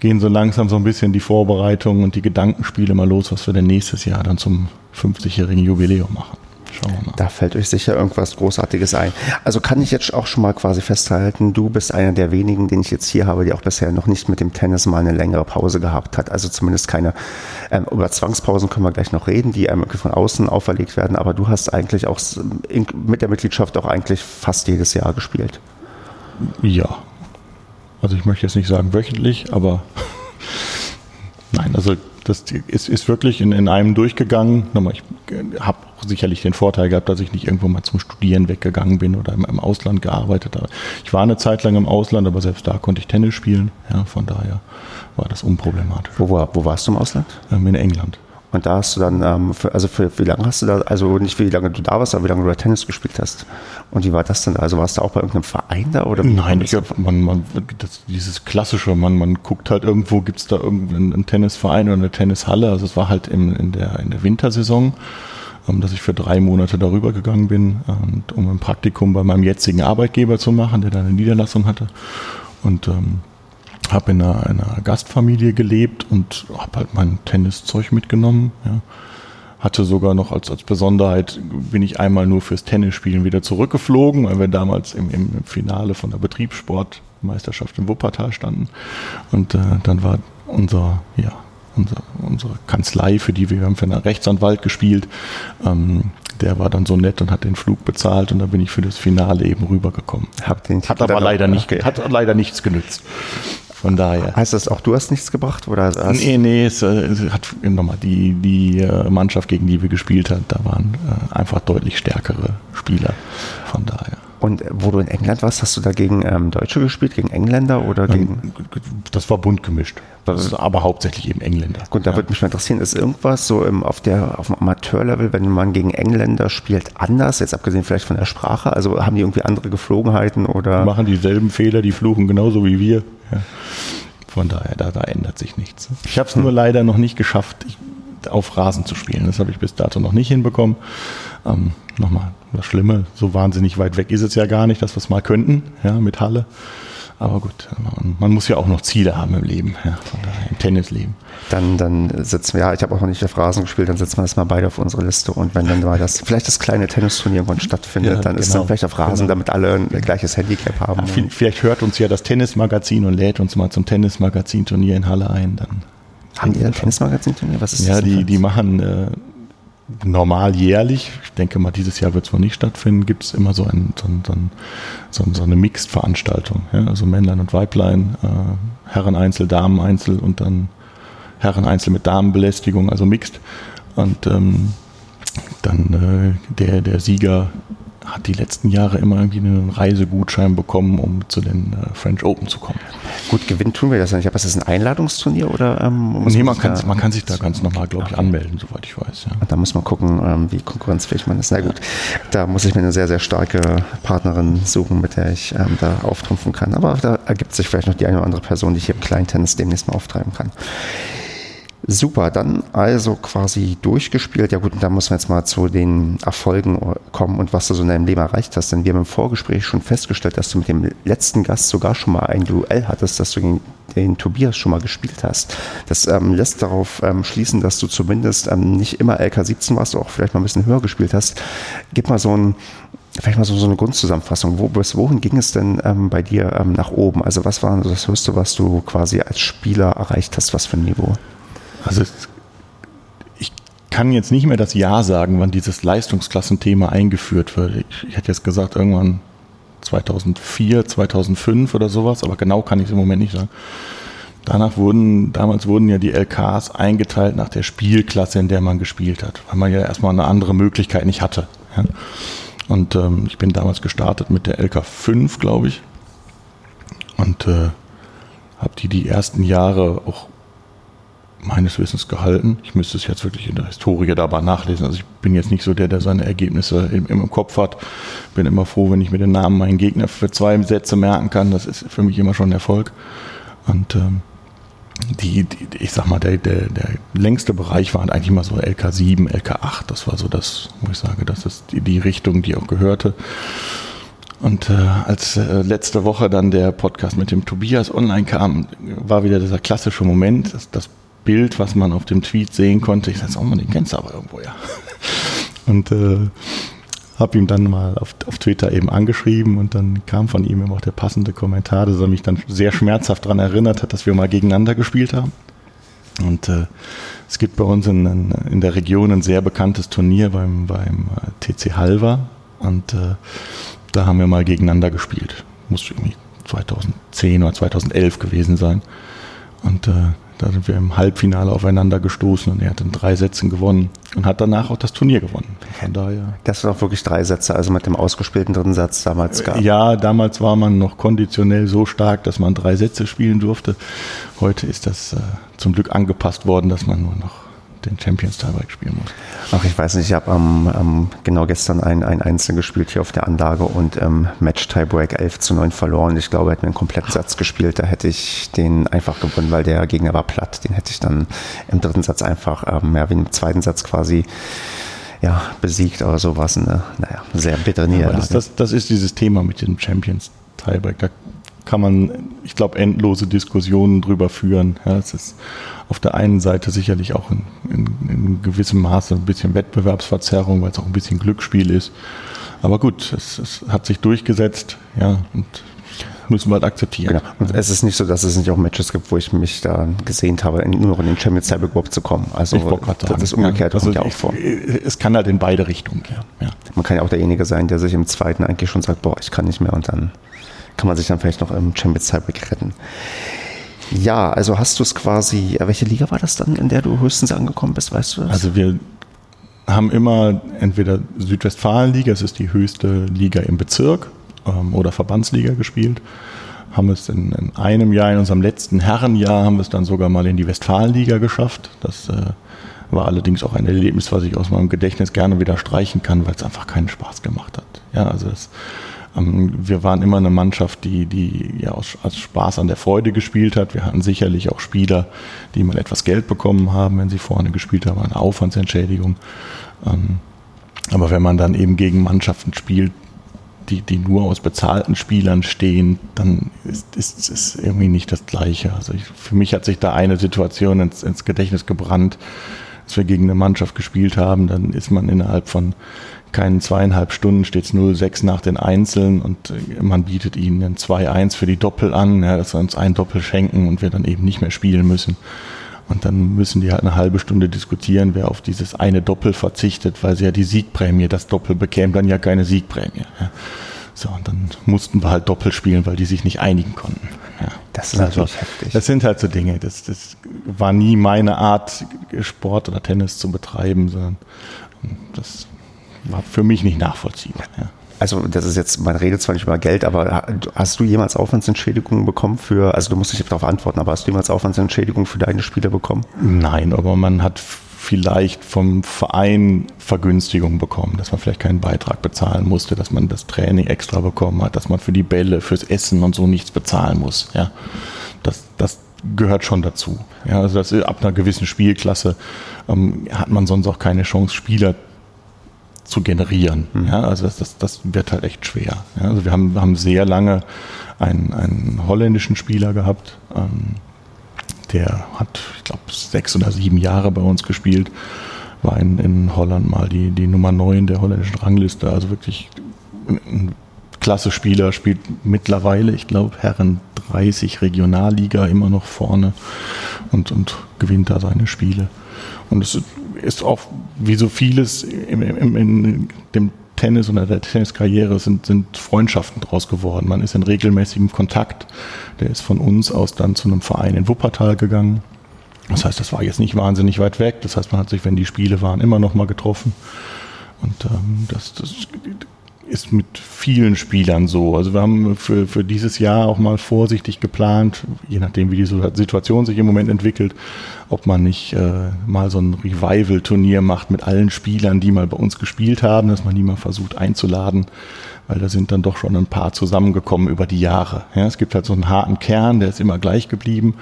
gehen so langsam so ein bisschen die Vorbereitungen und die Gedankenspiele mal los, was wir denn nächstes Jahr dann zum 50-jährigen Jubiläum machen. Schauen wir mal. Da fällt euch sicher irgendwas Großartiges ein. Also kann ich jetzt auch schon mal quasi festhalten, du bist einer der wenigen, den ich jetzt hier habe, die auch bisher noch nicht mit dem Tennis mal eine längere Pause gehabt hat. Also zumindest keine, ähm, über Zwangspausen können wir gleich noch reden, die einem von außen auferlegt werden, aber du hast eigentlich auch in, mit der Mitgliedschaft auch eigentlich fast jedes Jahr gespielt. Ja. Also ich möchte jetzt nicht sagen wöchentlich, aber nein, also das ist, ist wirklich in, in einem durchgegangen. Nochmal, ich habe sicherlich den Vorteil gehabt, dass ich nicht irgendwo mal zum Studieren weggegangen bin oder im, im Ausland gearbeitet habe. Ich war eine Zeit lang im Ausland, aber selbst da konnte ich Tennis spielen. Ja, von daher war das unproblematisch. Wo, war, wo warst du im Ausland? Ähm, in England. Und da hast du dann, ähm, für, also für wie lange hast du da, also nicht wie lange du da warst, aber wie lange du da Tennis gespielt hast? Und wie war das denn? Also warst du auch bei irgendeinem Verein da? Oder Nein, ich das? glaub, man, man, dieses klassische, man, man guckt halt irgendwo, gibt es da irgendeinen einen Tennisverein oder eine Tennishalle. Also es war halt im, in, der, in der Wintersaison, ähm, dass ich für drei Monate darüber gegangen bin, um ein Praktikum bei meinem jetzigen Arbeitgeber zu machen, der da eine Niederlassung hatte. Und ähm, habe in einer, einer Gastfamilie gelebt und habe halt mein Tenniszeug mitgenommen. Ja. Hatte sogar noch als, als Besonderheit, bin ich einmal nur fürs Tennisspielen wieder zurückgeflogen, weil wir damals im, im Finale von der Betriebssportmeisterschaft in Wuppertal standen. Und äh, dann war unser, ja, unser, unsere Kanzlei, für die wir, wir haben für einen Rechtsanwalt gespielt, ähm, der war dann so nett und hat den Flug bezahlt und da bin ich für das Finale eben rübergekommen. Hab den Hat aber dann- leider nicht, hat leider nichts genützt. Von daher. Heißt das auch, du hast nichts gebracht? Oder hast, Nee, nee, es, äh, es hat nochmal die, die äh, Mannschaft, gegen die wir gespielt haben, da waren äh, einfach deutlich stärkere Spieler. Von daher. Und wo du in England warst, hast du da gegen ähm, Deutsche gespielt, gegen Engländer oder gegen. Das war bunt gemischt. Das ist aber hauptsächlich eben Engländer. Gut, da ja. würde mich mal interessieren, ist irgendwas so im, auf, der, auf dem Amateurlevel, wenn man gegen Engländer spielt, anders, jetzt abgesehen vielleicht von der Sprache? Also haben die irgendwie andere Geflogenheiten oder? machen dieselben Fehler, die fluchen genauso wie wir. Ja. Von daher, da, da ändert sich nichts. Ich habe es nur leider noch nicht geschafft, auf Rasen zu spielen. Das habe ich bis dato noch nicht hinbekommen. Ähm, Nochmal, das Schlimme, so wahnsinnig weit weg ist es ja gar nicht, dass wir es mal könnten, ja, mit Halle. Aber gut, man, man muss ja auch noch Ziele haben im Leben, ja, im Tennisleben. Dann, dann setzen wir, ja, ich habe auch noch nicht auf Rasen gespielt, dann setzen wir das mal beide auf unsere Liste. Und wenn dann mal das, vielleicht das kleine Tennisturnier irgendwann stattfindet, Ja, dann ist genau. dann vielleicht auf Rasen, Genau. damit alle ein gleiches Handicap haben. Ja, viel- vielleicht hört uns ja das Tennismagazin und lädt uns mal zum Tennismagazin-Turnier in Halle ein. Dann haben die ein Tennismagazin-Turnier? Was ist Ja, das? denn die, die machen äh, normal jährlich, ich denke mal, dieses Jahr wird es wohl nicht stattfinden, gibt es immer so, ein, so, ein, so, ein, so, ein, so eine Mixed-Veranstaltung. Ja? Also Männlein und Weiblein, äh, Herren-Einzel, Damen-Einzel und dann Herren-Einzel mit Damenbelästigung, also Mixed. Und ähm, dann äh, der, der Sieger hat die letzten Jahre immer irgendwie einen Reisegutschein bekommen, um zu den äh, French Open zu kommen. Gut, gewinnen tun wir das ja nicht. Aber ist das ein Einladungsturnier oder? Ähm, Nee, man kann, man kann sich da ganz normal, glaube ich, anmelden, soweit ich weiß. Ja. Da muss man gucken, ähm, wie konkurrenzfähig man ist. Na gut, da muss ich mir eine sehr, sehr starke Partnerin suchen, mit der ich ähm, da auftrumpfen kann. Aber da ergibt sich vielleicht noch die eine oder andere Person, die ich hier im Kleintennis demnächst mal auftreiben kann. Super, dann also quasi durchgespielt. Ja gut, da muss man jetzt mal zu den Erfolgen kommen und was du so in deinem Leben erreicht hast. Denn wir haben im Vorgespräch schon festgestellt, dass du mit dem letzten Gast sogar schon mal ein Duell hattest, dass du gegen den Tobias schon mal gespielt hast. Das ähm, lässt darauf ähm, schließen, dass du zumindest ähm, nicht immer LK17 warst, auch vielleicht mal ein bisschen höher gespielt hast. Gib mal so ein Vielleicht mal so, so eine Grundzusammenfassung. Wo, bis wohin ging es denn ähm, bei dir ähm, nach oben? Also was war das Höchste, was du quasi als Spieler erreicht hast? Was für ein Niveau? Also ich kann jetzt nicht mehr das Jahr sagen, wann dieses Leistungsklassenthema eingeführt wird. Ich, ich hätte jetzt gesagt, irgendwann 2004, 2005 oder sowas, aber genau kann ich es im Moment nicht sagen. Danach wurden, damals wurden ja die LKs eingeteilt nach der Spielklasse, in der man gespielt hat, weil man ja erstmal eine andere Möglichkeit nicht hatte. Ja. Und ähm, ich bin damals gestartet mit der LK 5, glaube ich. Und äh, habe die die ersten Jahre auch meines Wissens gehalten. Ich müsste es jetzt wirklich in der Historie dabei nachlesen. Also ich bin jetzt nicht so der, der seine Ergebnisse im, im Kopf hat. Bin immer froh, wenn ich mir den Namen meinen Gegner für zwei Sätze merken kann. Das ist für mich immer schon ein Erfolg. Und ähm, die, die, ich sag mal, der, der, der längste Bereich waren eigentlich mal so LK7, LK8. Das war so das, wo ich sage, das ist die, die Richtung, die auch gehörte. Und äh, als äh, letzte Woche dann der Podcast mit dem Tobias online kam, war wieder dieser klassische Moment, das, das Bild, was man auf dem Tweet sehen konnte. Ich sage, oh man, den kennst du aber irgendwo, ja. Und äh, habe ihm dann mal auf, auf Twitter eben angeschrieben und dann kam von ihm immer auch der passende Kommentar, dass er mich dann sehr schmerzhaft daran erinnert hat, dass wir mal gegeneinander gespielt haben. Und äh, es gibt bei uns in, in der Region ein sehr bekanntes Turnier beim, beim äh, TC Halver und äh, da haben wir mal gegeneinander gespielt. Muss irgendwie 2010 oder 2011 gewesen sein. Und äh, da sind wir im Halbfinale aufeinander gestoßen und er hat in drei Sätzen gewonnen und hat danach auch das Turnier gewonnen. Von daher. Das sind auch wirklich drei Sätze, also mit dem ausgespielten dritten Satz damals gab. Ja, damals war man noch konditionell so stark, dass man drei Sätze spielen durfte. Heute ist das äh, zum Glück angepasst worden, dass man nur noch den Champions Tiebreak spielen muss. Ach, ich weiß nicht, ich habe ähm, ähm, genau gestern ein, ein Einzel gespielt hier auf der Anlage und ähm, Match Tiebreak 11 zu 9 verloren. Ich glaube, hätten wir einen kompletten Satz gespielt, da hätte ich den einfach gewonnen, weil der Gegner war platt. Den hätte ich dann im dritten Satz einfach, ähm, ja, wie im zweiten Satz quasi ja, besiegt oder so war es eine, naja, sehr bittere Niederlage. das, das, das ist dieses Thema mit dem Champions Tiebreak. Da kann man, ich glaube, endlose Diskussionen drüber führen. Ja, es ist auf der einen Seite sicherlich auch in, in, in gewissem Maße ein bisschen Wettbewerbsverzerrung, weil es auch ein bisschen Glücksspiel ist. Aber gut, es, es hat sich durchgesetzt, ja, und müssen wir halt akzeptieren. Genau. Und es ist nicht so, dass es nicht auch Matches gibt, wo ich mich da gesehnt habe, nur noch in den Champions Cyber überhaupt zu kommen. Also das ist umgekehrt ja, also kommt ja auch vor. Es kann halt in beide Richtungen gehen. Ja. Man kann ja auch derjenige sein, der sich im zweiten eigentlich schon sagt, boah, ich kann nicht mehr und dann kann man sich dann vielleicht noch im Champions Cyber retten. Ja, also hast du es quasi, welche Liga war das dann, in der du höchstens angekommen bist, weißt du das? Also wir haben immer entweder Südwestfalen-Liga, es ist die höchste Liga im Bezirk, ähm, oder Verbandsliga gespielt. Haben es in, in, einem Jahr, in unserem letzten Herrenjahr, haben wir es dann sogar mal in die Westfalenliga geschafft. Das äh, war allerdings auch ein Erlebnis, was ich aus meinem Gedächtnis gerne wieder streichen kann, weil es einfach keinen Spaß gemacht hat. Ja, also es wir waren immer eine Mannschaft, die, die ja aus, aus Spaß an der Freude gespielt hat. Wir hatten sicherlich auch Spieler, die mal etwas Geld bekommen haben, wenn sie vorne gespielt haben, eine Aufwandsentschädigung. Ähm, aber wenn man dann eben gegen Mannschaften spielt, die, die nur aus bezahlten Spielern stehen, dann ist es ist, ist irgendwie nicht das Gleiche. Also ich, für mich hat sich da eine Situation ins, ins Gedächtnis gebrannt, als wir gegen eine Mannschaft gespielt haben, dann ist man innerhalb von keinen zweieinhalb Stunden steht es 0,6 nach den Einzeln und äh, man bietet ihnen ein 2-1 für die Doppel an, ja, dass sie uns ein Doppel schenken und wir dann eben nicht mehr spielen müssen. Und dann müssen die halt eine halbe Stunde diskutieren, wer auf dieses eine Doppel verzichtet, weil sie ja die Siegprämie, das Doppel bekämen dann ja keine Siegprämie. Ja. So, und dann mussten wir halt Doppel spielen, weil die sich nicht einigen konnten. Ja. Das ist also, heftig. Das sind halt so Dinge. Das, das war nie meine Art, Sport oder Tennis zu betreiben, sondern das war für mich nicht nachvollziehbar. Ja. Also das ist jetzt, man redet zwar nicht über Geld, aber hast du jemals Aufwandsentschädigungen bekommen für, also du musst nicht darauf antworten, aber hast du jemals Aufwandsentschädigungen für deine Spieler bekommen? Nein, aber man hat vielleicht vom Verein Vergünstigungen bekommen, dass man vielleicht keinen Beitrag bezahlen musste, dass man das Training extra bekommen hat, dass man für die Bälle, fürs Essen und so nichts bezahlen muss. Ja, das, das gehört schon dazu. Ja, also das, ab einer gewissen Spielklasse ähm, hat man sonst auch keine Chance, Spieler zu generieren. Mhm. Ja, also das, das, das wird halt echt schwer. Ja, also wir haben, haben sehr lange einen, einen holländischen Spieler gehabt, ähm, der hat, ich glaube, sechs oder sieben Jahre bei uns gespielt, war in, in Holland mal die, die Nummer neun der holländischen Rangliste, also wirklich ein klasse Spieler, spielt mittlerweile, ich glaube, Herren 30 Regionalliga immer noch vorne und, und gewinnt da seine Spiele. Und es ist auch wie so vieles in, in, in dem Tennis und der Tenniskarriere sind, sind Freundschaften draus geworden. Man ist in regelmäßigem Kontakt. Der ist von uns aus dann zu einem Verein in Wuppertal gegangen. Das heißt, das war jetzt nicht wahnsinnig weit weg. Das heißt, man hat sich, wenn die Spiele waren, immer noch mal getroffen. Und ähm, das, das ist mit vielen Spielern so. Also wir haben für, für dieses Jahr auch mal vorsichtig geplant, je nachdem wie die Situation sich im Moment entwickelt, ob man nicht äh, mal so ein Revival-Turnier macht mit allen Spielern, die mal bei uns gespielt haben, dass man die mal versucht einzuladen, weil da sind dann doch schon ein paar zusammengekommen über die Jahre. Ja, es gibt halt so einen harten Kern, der ist immer gleich geblieben,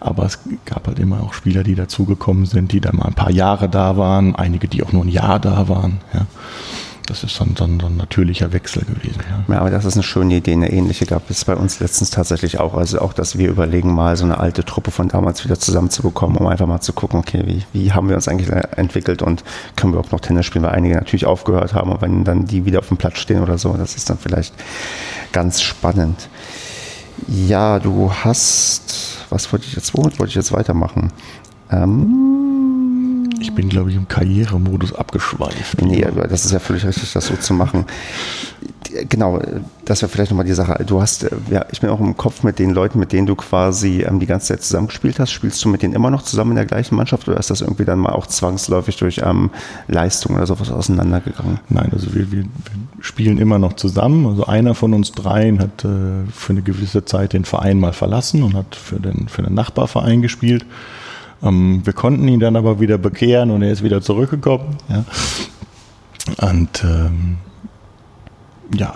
aber es gab halt immer auch Spieler, die dazugekommen sind, die dann mal ein paar Jahre da waren, einige, die auch nur ein Jahr da waren. Ja. Das ist dann, dann ein natürlicher Wechsel gewesen. Ja. ja, aber das ist eine schöne Idee. Eine ähnliche gab es bei uns letztens tatsächlich auch. Also auch, dass wir überlegen, mal so eine alte Truppe von damals wieder zusammenzubekommen, um einfach mal zu gucken, okay, wie, wie haben wir uns eigentlich entwickelt und können wir auch noch Tennis spielen, weil einige natürlich aufgehört haben und wenn dann die wieder auf dem Platz stehen oder so, das ist dann vielleicht ganz spannend. Ja, du hast, was wollte ich jetzt, womit wollte ich jetzt weitermachen? Ähm, ich bin, glaube ich, im Karrieremodus abgeschweift. Nee, das ist ja völlig richtig, das so zu machen. Genau, das wäre vielleicht nochmal die Sache. Du hast, äh, ja, ich bin auch im Kopf mit den Leuten, mit denen du quasi ähm, die ganze Zeit zusammengespielt hast. Spielst du mit denen immer noch zusammen in der gleichen Mannschaft oder ist das irgendwie dann mal auch zwangsläufig durch ähm, Leistung oder sowas auseinandergegangen? Nein, also wir, wir, wir, spielen immer noch zusammen. Also einer von uns dreien hat äh, für eine gewisse Zeit den Verein mal verlassen und hat für den, für den Nachbarverein gespielt. Ähm, wir konnten ihn dann aber wieder bekehren und er ist wieder zurückgekommen. Ja. Und ähm, ja.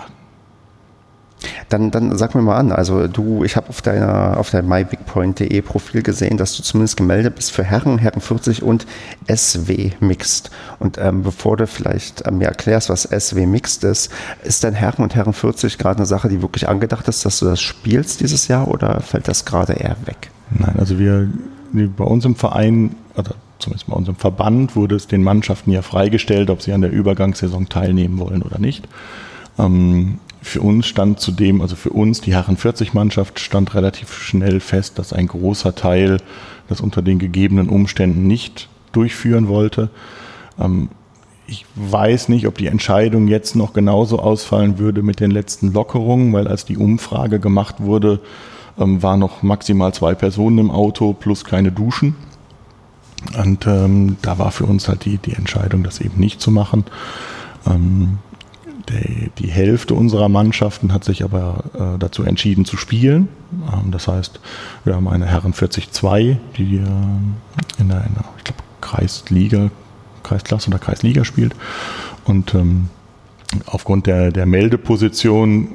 Dann, dann sag mir mal an, also du, ich habe auf deiner auf deinem mybigpoint.de Profil gesehen, dass du zumindest gemeldet bist für Herren, Herren 40 und SW Mixed. Und ähm, bevor du vielleicht ähm, mir erklärst, was SW Mixed ist, ist dein Herren und Herren 40 gerade eine Sache, die wirklich angedacht ist, dass du das spielst dieses Jahr oder fällt das gerade eher weg? Nein, also wir bei uns im Verein, oder zumindest bei unserem Verband, wurde es den Mannschaften ja freigestellt, ob sie an der Übergangssaison teilnehmen wollen oder nicht. Ähm, für uns stand zudem, also für uns, die Herren 40 Mannschaft, stand relativ schnell fest, dass ein großer Teil das unter den gegebenen Umständen nicht durchführen wollte. Ähm, ich weiß nicht, ob die Entscheidung jetzt noch genauso ausfallen würde mit den letzten Lockerungen, weil als die Umfrage gemacht wurde, ähm, waren noch maximal zwei Personen im Auto plus keine Duschen. Und ähm, da war für uns halt die, die Entscheidung, das eben nicht zu machen. Ähm, die, die, Hälfte unserer Mannschaften hat sich aber äh, dazu entschieden zu spielen. Ähm, das heißt, wir haben eine Herren 42, die äh, in der, in der ich glaube, Kreisliga, Kreisklasse oder Kreisliga spielt. Und ähm, aufgrund der, der Meldeposition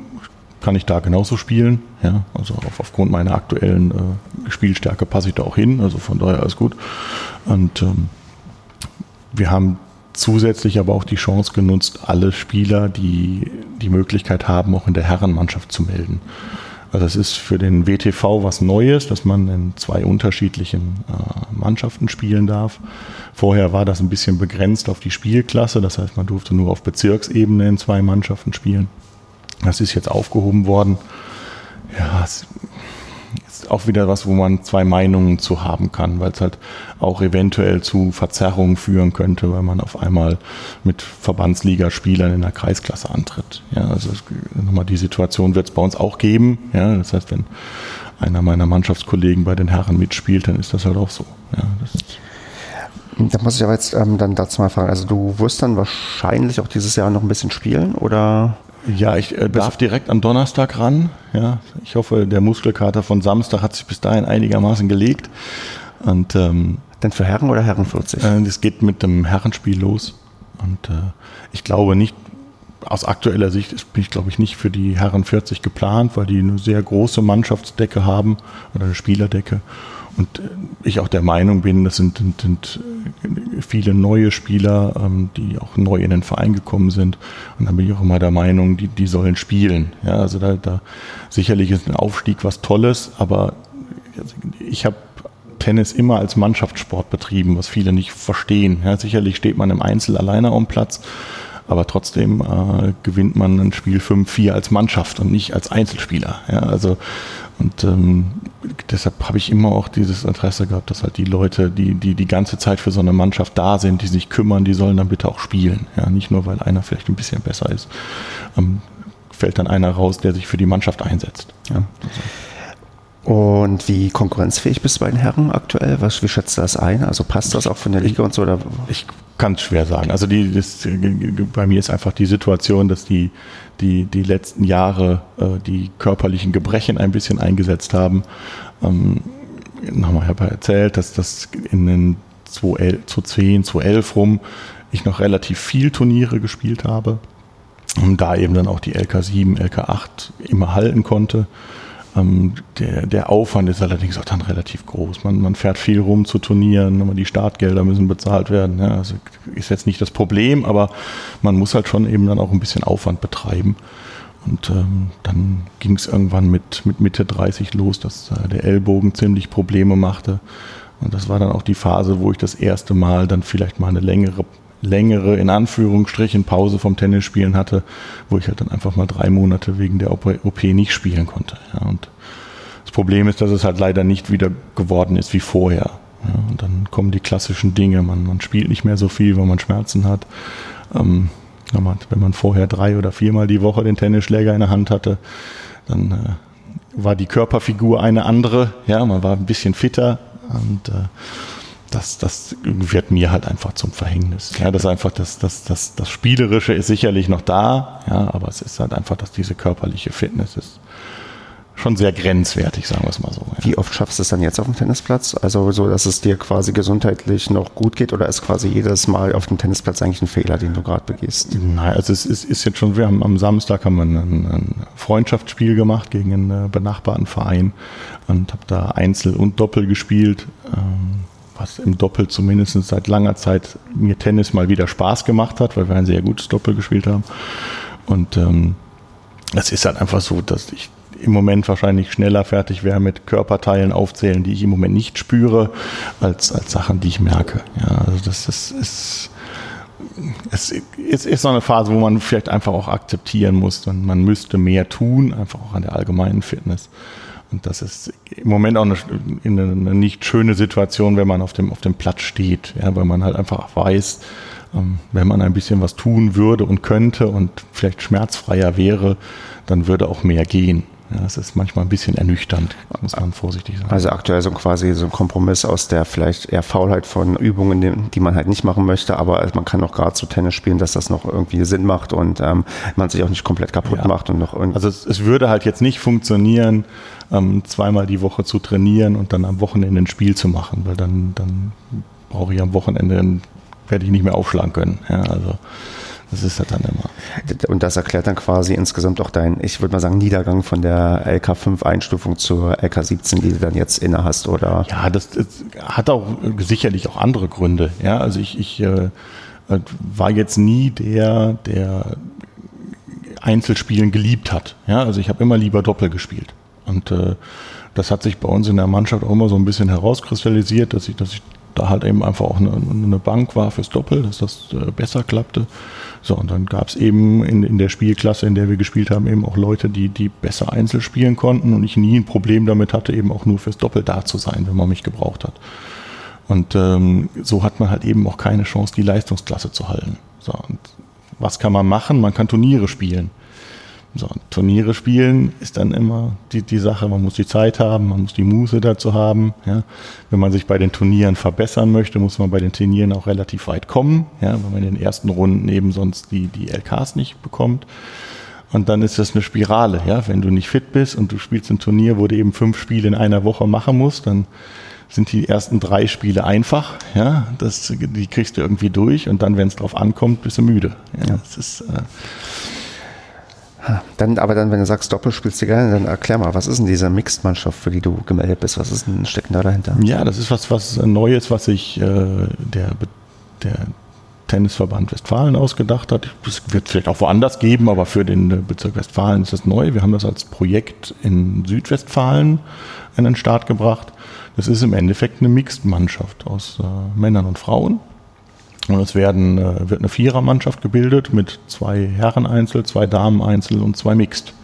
kann ich da genauso spielen. Ja, also auf, aufgrund meiner aktuellen äh, Spielstärke passe ich da auch hin. Also von daher alles gut. Und ähm, wir haben zusätzlich aber auch die Chance genutzt, alle Spieler, die die Möglichkeit haben, auch in der Herrenmannschaft zu melden. Also es ist für den WTV was Neues, dass man in zwei unterschiedlichen äh, Mannschaften spielen darf. Vorher war das ein bisschen begrenzt auf die Spielklasse, das heißt, man durfte nur auf Bezirksebene in zwei Mannschaften spielen. Das ist jetzt aufgehoben worden. Ja, es ist auch wieder was, wo man zwei Meinungen zu haben kann, weil es halt auch eventuell zu Verzerrungen führen könnte, weil man auf einmal mit Verbandsligaspielern in der Kreisklasse antritt. Ja, also nochmal die Situation wird es bei uns auch geben. Ja, das heißt, wenn einer meiner Mannschaftskollegen bei den Herren mitspielt, dann ist das halt auch so. Ja, da muss ich aber jetzt ähm, dann dazu mal fragen. Also du wirst dann wahrscheinlich auch dieses Jahr noch ein bisschen spielen oder? Ja, ich äh, darf direkt am Donnerstag ran. Ja, ich hoffe, der Muskelkater von Samstag hat sich bis dahin einigermaßen gelegt. Und ähm, denn für Herren oder Herren 40? Äh, das geht mit dem Herrenspiel los. Und äh, ich glaube nicht, aus aktueller Sicht ist, bin ich, glaube ich, nicht für die Herren 40 geplant, weil die eine sehr große Mannschaftsdecke haben oder eine Spielerdecke. Und ich auch der Meinung bin, das sind, sind, sind viele neue Spieler, ähm, die auch neu in den Verein gekommen sind. Und dann bin ich auch immer der Meinung, die, die sollen spielen. Ja, also da, da sicherlich ist ein Aufstieg was Tolles, aber ich habe Tennis immer als Mannschaftssport betrieben, was viele nicht verstehen. Ja, sicherlich steht man im Einzel alleine am Platz, aber trotzdem äh, gewinnt man ein Spiel 5-4 als Mannschaft und nicht als Einzelspieler. Ja, also und ähm, deshalb habe ich immer auch dieses Interesse gehabt, dass halt die Leute, die, die die ganze Zeit für so eine Mannschaft da sind, die sich kümmern, die sollen dann bitte auch spielen. Ja, nicht nur, weil einer vielleicht ein bisschen besser ist, ähm, fällt dann einer raus, der sich für die Mannschaft einsetzt. Ja, also. Und wie konkurrenzfähig bist du bei den Herren aktuell? Was, wie schätzt du das ein? Also passt das auch von der Liga und so? Oder? Ich kann es schwer sagen. Also die, das, bei mir ist einfach die Situation, dass die, die, die letzten Jahre äh, die körperlichen Gebrechen ein bisschen eingesetzt haben. Ähm, nochmal, ich habe erzählt, dass das in den 2010, 2011 rum ich noch relativ viel Turniere gespielt habe. Und da eben dann auch die LK7, LK8 immer halten konnte. Ähm, der, der Aufwand ist allerdings auch dann relativ groß. Man, man fährt viel rum zu Turnieren, aber die Startgelder müssen bezahlt werden. Ja, also ist jetzt nicht das Problem, aber man muss halt schon eben dann auch ein bisschen Aufwand betreiben. Und ähm, dann ging es irgendwann mit, mit Mitte 30 los, dass äh, der Ellbogen ziemlich Probleme machte. Und das war dann auch die Phase, wo ich das erste Mal dann vielleicht mal eine längere längere, in Anführungsstrichen, Pause vom Tennisspielen hatte, wo ich halt dann einfach mal drei Monate wegen der OP nicht spielen konnte. Ja, und das Problem ist, dass es halt leider nicht wieder geworden ist wie vorher. Ja, und dann kommen die klassischen Dinge. Man, man spielt nicht mehr so viel, weil man Schmerzen hat. Ähm, wenn man vorher drei oder viermal die Woche den Tennisschläger in der Hand hatte, dann äh, war die Körperfigur eine andere. Ja, man war ein bisschen fitter und äh, das, das wird mir halt einfach zum Verhängnis. Ja, das ist einfach das, das, das, das Spielerische ist sicherlich noch da, ja, aber es ist halt einfach, dass diese körperliche Fitness ist schon sehr grenzwertig, sagen wir es mal so. Ja. Wie oft schaffst du es dann jetzt auf dem Tennisplatz? Also so, dass es dir quasi gesundheitlich noch gut geht oder ist quasi jedes Mal auf dem Tennisplatz eigentlich ein Fehler, den du gerade begehst? Nein, also es ist, ist, jetzt schon, wir haben am Samstag haben wir ein, ein Freundschaftsspiel gemacht gegen einen äh, benachbarten Verein und habe da Einzel und Doppel gespielt. Ähm, was im Doppel zumindest seit langer Zeit mir Tennis mal wieder Spaß gemacht hat, weil wir ein sehr gutes Doppel gespielt haben. Und ähm, es ist halt einfach so, dass ich im Moment wahrscheinlich schneller fertig wäre mit Körperteilen aufzählen, die ich im Moment nicht spüre, als, als Sachen, die ich merke. Ja, also das, das ist, es ist, ist so eine Phase, wo man vielleicht einfach auch akzeptieren muss, man, man müsste mehr tun, einfach auch an der allgemeinen Fitness. Und das ist im Moment auch eine, eine, nicht schöne Situation, wenn man auf dem, auf dem Platz steht, ja, weil man halt einfach weiß, ähm, wenn man ein bisschen was tun würde und könnte und vielleicht schmerzfreier wäre, dann würde auch mehr gehen. Ja, es ist manchmal ein bisschen ernüchternd, muss man vorsichtig sagen. Also aktuell so quasi so ein Kompromiss aus der vielleicht eher Faulheit von Übungen, die man halt nicht machen möchte, aber man kann auch gerade so Tennis spielen, dass das noch irgendwie Sinn macht und ähm, man sich auch nicht komplett kaputt ja. macht und noch irgendwie. Also es, es, würde halt jetzt nicht funktionieren, ähm, zweimal die Woche zu trainieren und dann am Wochenende ein Spiel zu machen, weil dann, dann brauche ich am Wochenende, werde ich nicht mehr aufschlagen können. Ja, also das ist halt dann immer. Und das erklärt dann quasi insgesamt auch deinen, ich würde mal sagen, Niedergang von der LK5-Einstufung zur LK17, die du dann jetzt inne hast, oder? Ja, das, das hat auch sicherlich auch andere Gründe. Ja, also ich, ich äh, war jetzt nie der, der Einzelspielen geliebt hat. Ja, also ich habe immer lieber Doppel gespielt. Und äh, das hat sich bei uns in der Mannschaft auch immer so ein bisschen herauskristallisiert, dass ich, dass ich da halt eben einfach auch eine, eine Bank war fürs Doppel, dass das äh, besser klappte. So, und dann gab es eben in, in der Spielklasse, in der wir gespielt haben, eben auch Leute, die, die besser Einzel spielen konnten und ich nie ein Problem damit hatte, eben auch nur fürs Doppel da zu sein, wenn man mich gebraucht hat. Und ähm, so hat man halt eben auch keine Chance, die Leistungsklasse zu halten. So, und was kann man machen? Man kann Turniere spielen. So, Turniere spielen ist dann immer die, die Sache, man muss die Zeit haben, man muss die Muße dazu haben. Ja. Wenn man sich bei den Turnieren verbessern möchte, muss man bei den Turnieren auch relativ weit kommen, ja, weil man in den ersten Runden eben sonst die, die LKs nicht bekommt. Und dann ist das eine Spirale. Ja. Wenn du nicht fit bist und du spielst ein Turnier, wo du eben fünf Spiele in einer Woche machen musst, dann sind die ersten drei Spiele einfach. Ja. Das, die kriegst du irgendwie durch und dann, wenn es drauf ankommt, bist du müde. Ja. Das ist... Äh, dann, aber dann, wenn du sagst, Doppel spielst du gerne, dann erklär mal, was ist denn diese Mixed-Mannschaft, für die du gemeldet bist? Was ist denn stecken da dahinter? Ja, das ist was, was Neues, was sich äh, der, der Tennisverband Westfalen ausgedacht hat. Es wird vielleicht auch woanders geben, aber für den Bezirk Westfalen ist das neu. Wir haben das als Projekt in Südwestfalen in den Start gebracht. Das ist im Endeffekt eine Mixed-Mannschaft aus äh, Männern und Frauen. Und es werden, äh, wird eine Vierermannschaft gebildet mit zwei Herren-Einzel, zwei Damen-Einzel und zwei Mixed.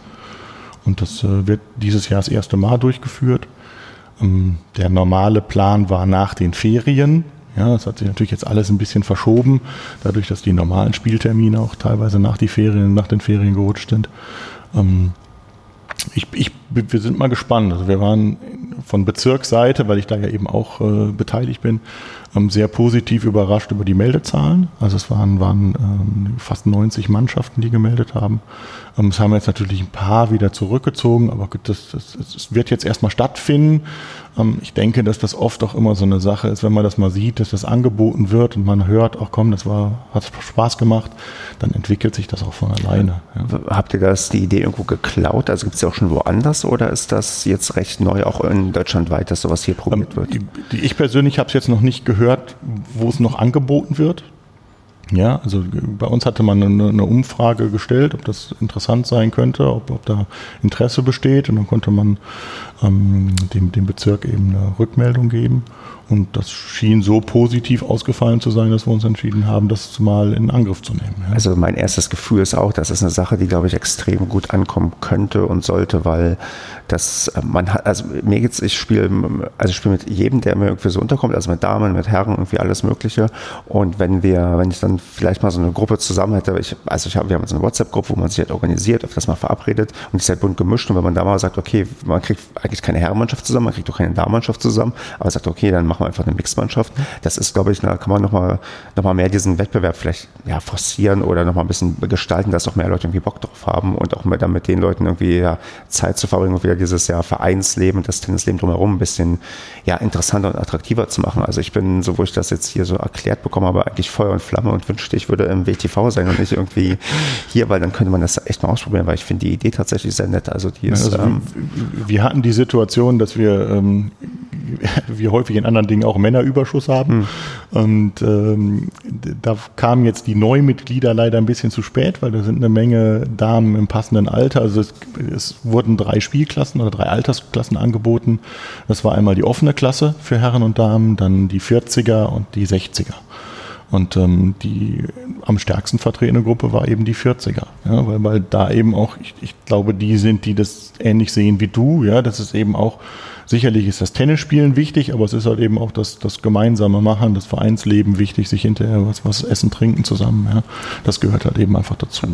Und das äh, wird dieses Jahr das erste Mal durchgeführt. Ähm, der normale Plan war nach den Ferien. Ja, das hat sich natürlich jetzt alles ein bisschen verschoben, dadurch, dass die normalen Spieltermine auch teilweise nach, die Ferien, nach den Ferien gerutscht sind. Ähm, ich, ich, wir sind mal gespannt. Also wir waren von Bezirksseite, weil ich da ja eben auch äh, beteiligt bin, ähm, sehr positiv überrascht über die Meldezahlen. Also es waren, waren ähm, fast 90 Mannschaften, die gemeldet haben. Ähm, es haben jetzt natürlich ein paar wieder zurückgezogen, aber das, das, das wird jetzt erstmal stattfinden. Ähm, ich denke, dass das oft auch immer so eine Sache ist, wenn man das mal sieht, dass das angeboten wird und man hört, ach komm, das war, hat Spaß gemacht, dann entwickelt sich das auch von alleine. Ja. Habt ihr das die Idee irgendwo geklaut? Also gibt es ja auch schon woanders oder ist das jetzt recht neu, auch in Deutschland weit, dass sowas hier probiert ähm, wird? Ich persönlich habe es jetzt noch nicht gehört, wo es noch angeboten wird. Ja, also bei uns hatte man eine, eine, Umfrage gestellt, ob das interessant sein könnte, ob, ob da Interesse besteht und dann konnte man ähm, dem, dem Bezirk eben eine Rückmeldung geben. Und das schien so positiv ausgefallen zu sein, dass wir uns entschieden haben, das mal in Angriff zu nehmen. Ja. Also mein erstes Gefühl ist auch, das ist eine Sache, die, glaube ich, extrem gut ankommen könnte und sollte, weil das, äh, man hat, also mir geht's, ich spiele, also ich spiele mit jedem, der mir irgendwie so unterkommt, also mit Damen, mit Herren, irgendwie alles Mögliche. Und wenn wir, wenn ich dann vielleicht mal so eine Gruppe zusammen hätte, ich, also ich habe, wir haben jetzt eine WhatsApp-Gruppe, wo man sich halt organisiert, das mal verabredet und ist halt bunt gemischt. Und wenn man da mal sagt, okay, man kriegt eigentlich keine Herrenmannschaft zusammen, man kriegt auch keine Damenmannschaft zusammen, aber sagt, okay, dann machen wir einfach eine Mixmannschaft. Das ist, glaube ich, da kann man nochmal noch mal mehr diesen Wettbewerb vielleicht ja, forcieren oder nochmal ein bisschen gestalten, dass auch mehr Leute irgendwie Bock drauf haben und auch mit, dann mit den Leuten irgendwie ja, Zeit zu verbringen und wieder dieses ja, Vereinsleben, das Tennisleben drumherum ein bisschen ja, interessanter und attraktiver zu machen. Also ich bin, so wo ich das jetzt hier so erklärt bekommen habe, eigentlich Feuer und Flamme und wünschte, ich würde im WTV sein und nicht irgendwie hier, weil dann könnte man das echt mal ausprobieren, weil ich finde die Idee tatsächlich sehr nett. Also die ist, also ähm, wir hatten die Situation, dass wir ähm, wie häufig in anderen Dingen auch Männerüberschuss haben. Mhm. Und ähm, da kamen jetzt die Neumitglieder leider ein bisschen zu spät, weil da sind eine Menge Damen im passenden Alter. Also es, es wurden drei Spielklassen oder drei Altersklassen angeboten. Das war einmal die offene Klasse für Herren und Damen, dann die 40er und die 60er. Und ähm, die am stärksten vertretene Gruppe war eben die 40er. Ja, weil, weil da eben auch, ich, ich glaube, die sind, die das ähnlich sehen wie du, ja, das ist eben auch Sicherlich ist das Tennisspielen wichtig, aber es ist halt eben auch das, das gemeinsame Machen, das Vereinsleben wichtig, sich hinterher was, was essen, trinken zusammen. Ja. Das gehört halt eben einfach dazu.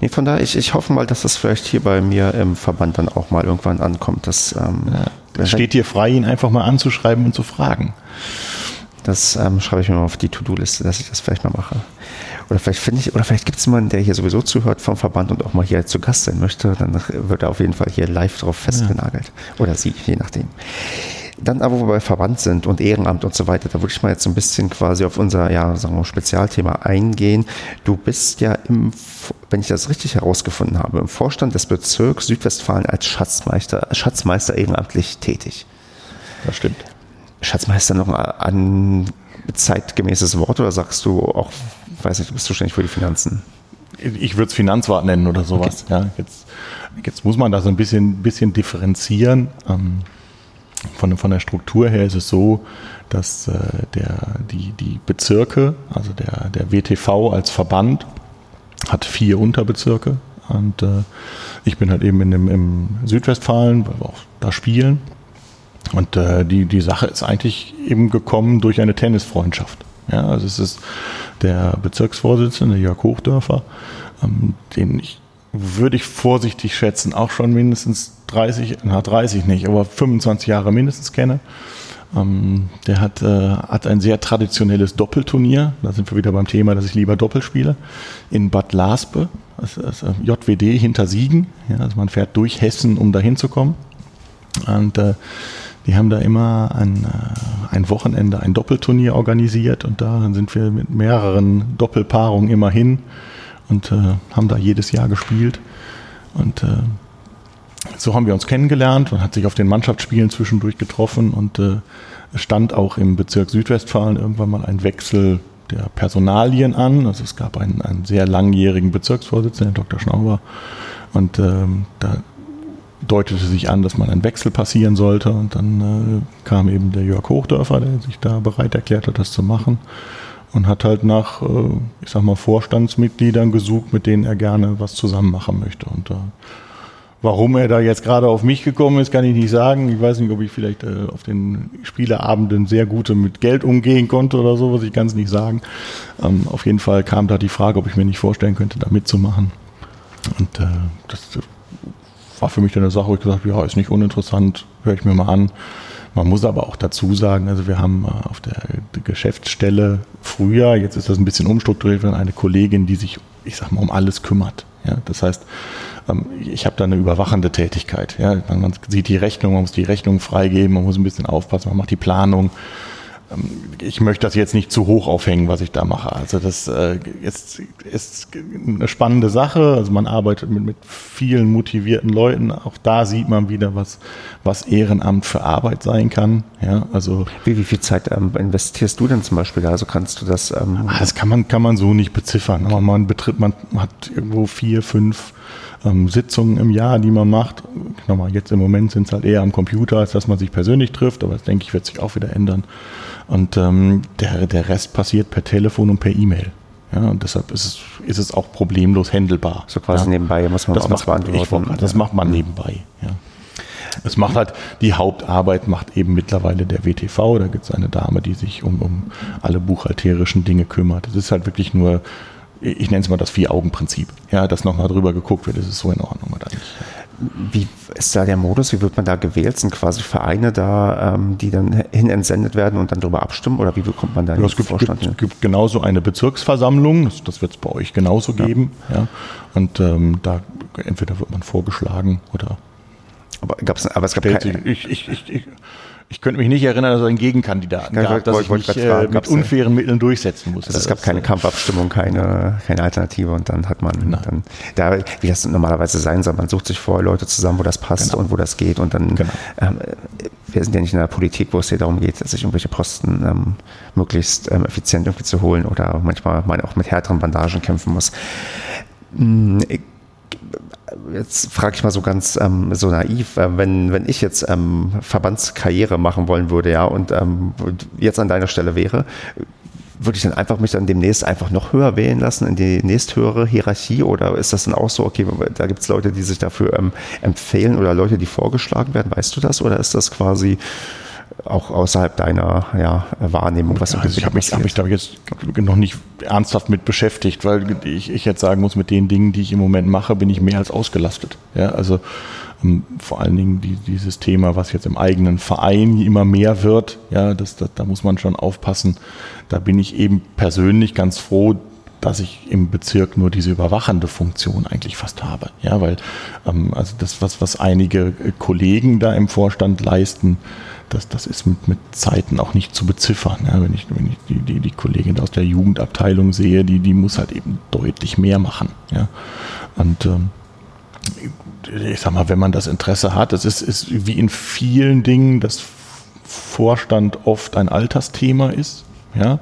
Nee, von daher, ich, ich hoffe mal, dass das vielleicht hier bei mir im Verband dann auch mal irgendwann ankommt. Dass, ähm, ja, das steht dir frei, ihn einfach mal anzuschreiben und zu fragen. Das ähm, schreibe ich mir mal auf die To-Do-Liste, dass ich das vielleicht mal mache. Oder vielleicht finde ich, oder vielleicht gibt es jemanden, der hier sowieso zuhört vom Verband und auch mal hier zu Gast sein möchte. Dann wird er auf jeden Fall hier live drauf festgenagelt. Ja. Oder sie, je nachdem. Dann aber, wo wir bei Verband sind und Ehrenamt und so weiter, da würde ich mal jetzt so ein bisschen quasi auf unser, ja, sagen wir, Spezialthema eingehen. Du bist ja im, wenn ich das richtig herausgefunden habe, im Vorstand des Bezirks Südwestfalen als Schatzmeister, Schatzmeister ehrenamtlich tätig. Das stimmt. Schatzmeister noch ein zeitgemäßes Wort oder sagst du auch weiß nicht, du bist zuständig für die Finanzen. Ich würde es Finanzwart nennen oder sowas. Okay. Ja, jetzt, jetzt muss man da so ein bisschen, bisschen differenzieren. Ähm, von, von der Struktur her ist es so, dass äh, der, die, die Bezirke, also der, der WTV als Verband, hat vier Unterbezirke. Und äh, ich bin halt eben in dem, im Südwestfalen, weil wir auch da spielen. Und äh, die, die Sache ist eigentlich eben gekommen durch eine Tennisfreundschaft. Ja, also es ist der Bezirksvorsitzende Jörg Hochdörfer, ähm, den ich würde ich vorsichtig schätzen, auch schon mindestens 30, na 30 nicht, aber 25 Jahre mindestens kenne. Ähm, der hat, äh, hat ein sehr traditionelles Doppelturnier. Da sind wir wieder beim Thema, dass ich lieber Doppel spiele. In Bad Laspe, das ist, äh, JWD hinter Siegen. Ja, also man fährt durch Hessen, um dahin zu kommen. Und äh, die haben da immer ein, äh, ein Wochenende ein Doppelturnier organisiert und da sind wir mit mehreren Doppelpaarungen immer hin und äh, haben da jedes Jahr gespielt. Und äh, so haben wir uns kennengelernt und hat sich auf den Mannschaftsspielen zwischendurch getroffen und äh, stand auch im Bezirk Südwestfalen irgendwann mal ein Wechsel der Personalien an. Also es gab einen, einen sehr langjährigen Bezirksvorsitzenden, Dr. Schnauber. Und ähm, da deutete sich an, dass man einen Wechsel passieren sollte. Und dann äh, kam eben der Jörg Hochdörfer, der sich da bereit erklärt hat, das zu machen. und hat halt nach, äh, ich sag mal, Vorstandsmitgliedern gesucht, mit denen er gerne was zusammen machen möchte. Und äh, warum er da jetzt gerade auf mich gekommen ist, kann ich nicht sagen. Ich weiß nicht, ob ich vielleicht äh, auf den Spieleabenden sehr gute mit Geld umgehen konnte oder so, was ich es nicht sagen. Ähm, auf jeden Fall kam da die Frage, ob ich mir nicht vorstellen könnte, da mitzumachen. Und äh, das war für mich dann eine Sache, wo ich gesagt habe, ja, ist nicht uninteressant, höre ich mir mal an. Man muss aber auch dazu sagen, also wir haben äh, auf der Geschäftsstelle früher, jetzt ist das ein bisschen umstrukturiert, eine Kollegin, die sich, ich sag mal, um alles kümmert. Ja, das heißt, ähm, ich habe da eine überwachende Tätigkeit. Ja, man sieht die Rechnung, man muss die Rechnung freigeben, man muss ein bisschen aufpassen, man macht die Planung. Ähm, ich möchte das jetzt nicht zu hoch aufhängen, was ich da mache. Also das äh, ist, ist eine spannende Sache. Also man arbeitet mit, mit vielen motivierten Leuten. Auch da sieht man wieder, was, was Ehrenamt für Arbeit sein kann. Ja, also wie, wie viel Zeit ähm, investierst du denn zum Beispiel da? Also kannst du das? Ähm ah, das kann man, kann man so nicht beziffern. Aber man betritt, man hat irgendwo vier, fünf ähm, Sitzungen im Jahr, die man macht. Nochmal, jetzt im Moment sind es halt eher am Computer, als dass man sich persönlich trifft, aber das denke ich, wird sich auch wieder ändern. Und ähm, der, der Rest passiert per Telefon und per E-Mail. Ja, und deshalb ist es, ist es auch problemlos handelbar. So quasi ja. nebenbei muss man das auch macht, beantworten. das macht man nebenbei. Ja. Es macht halt, die Hauptarbeit macht eben mittlerweile der WTV. Da gibt es eine Dame, die sich um, um alle buchhalterischen Dinge kümmert. Es ist halt wirklich nur ich nenne es mal das Vier-Augen-Prinzip. Ja, dass nochmal drüber geguckt wird, ist es so in Ordnung oder nicht. Wie ist da der Modus? Wie wird man da gewählt? Sind quasi Vereine da, ähm, die dann hin entsendet werden und dann darüber abstimmen? Oder wie bekommt man da ja, es gibt, Vorstand? Es gibt genauso eine Bezirksversammlung, das, das wird es bei euch genauso ja. geben. Ja. Und ähm, da entweder wird man vorgeschlagen oder. Aber, gab's, aber es gab keine. Ich, ich, ich, ich könnte mich nicht erinnern, dass es einen Gegenkandidaten gab, dass ich mich äh, mit unfairen Mitteln durchsetzen musste. Also es gab keine Kampfabstimmung, keine, keine Alternative und dann hat man dann, da, wie das normalerweise sein soll, man sucht sich vorher Leute zusammen, wo das passt genau. und wo das geht und dann, genau. ähm, wir sind ja nicht in der Politik, wo es hier darum geht, sich irgendwelche Posten ähm, möglichst ähm, effizient irgendwie zu holen oder manchmal man auch mit härteren Bandagen kämpfen muss. Hm, jetzt frage ich mal so ganz ähm, so naiv, äh, wenn, wenn ich jetzt ähm, Verbandskarriere machen wollen würde, ja, und ähm, jetzt an deiner Stelle wäre, würde ich dann einfach mich dann demnächst einfach noch höher wählen lassen in die nächsthöhere Hierarchie? Oder ist das dann auch so, okay, da gibt es Leute, die sich dafür ähm, empfehlen oder Leute, die vorgeschlagen werden, weißt du das? Oder ist das quasi auch außerhalb deiner ja, Wahrnehmung, was also ich habe mich, hab mich da jetzt noch nicht ernsthaft mit beschäftigt, weil ich, ich, jetzt sagen muss, mit den Dingen, die ich im Moment mache, bin ich mehr als ausgelastet. Ja, also ähm, vor allen Dingen die, dieses Thema, was jetzt im eigenen Verein immer mehr wird, ja, das, das, da muss man schon aufpassen. Da bin ich eben persönlich ganz froh, dass ich im Bezirk nur diese überwachende Funktion eigentlich fast habe. Ja, weil ähm, also das, was, was einige Kollegen da im Vorstand leisten, das, das ist mit, mit Zeiten auch nicht zu beziffern. Ja, wenn ich, wenn ich die, die, die Kollegin aus der Jugendabteilung sehe, die, die muss halt eben deutlich mehr machen. Ja. Und ähm, ich sag mal, wenn man das Interesse hat, das ist, ist wie in vielen Dingen, dass Vorstand oft ein Altersthema ist. Ja,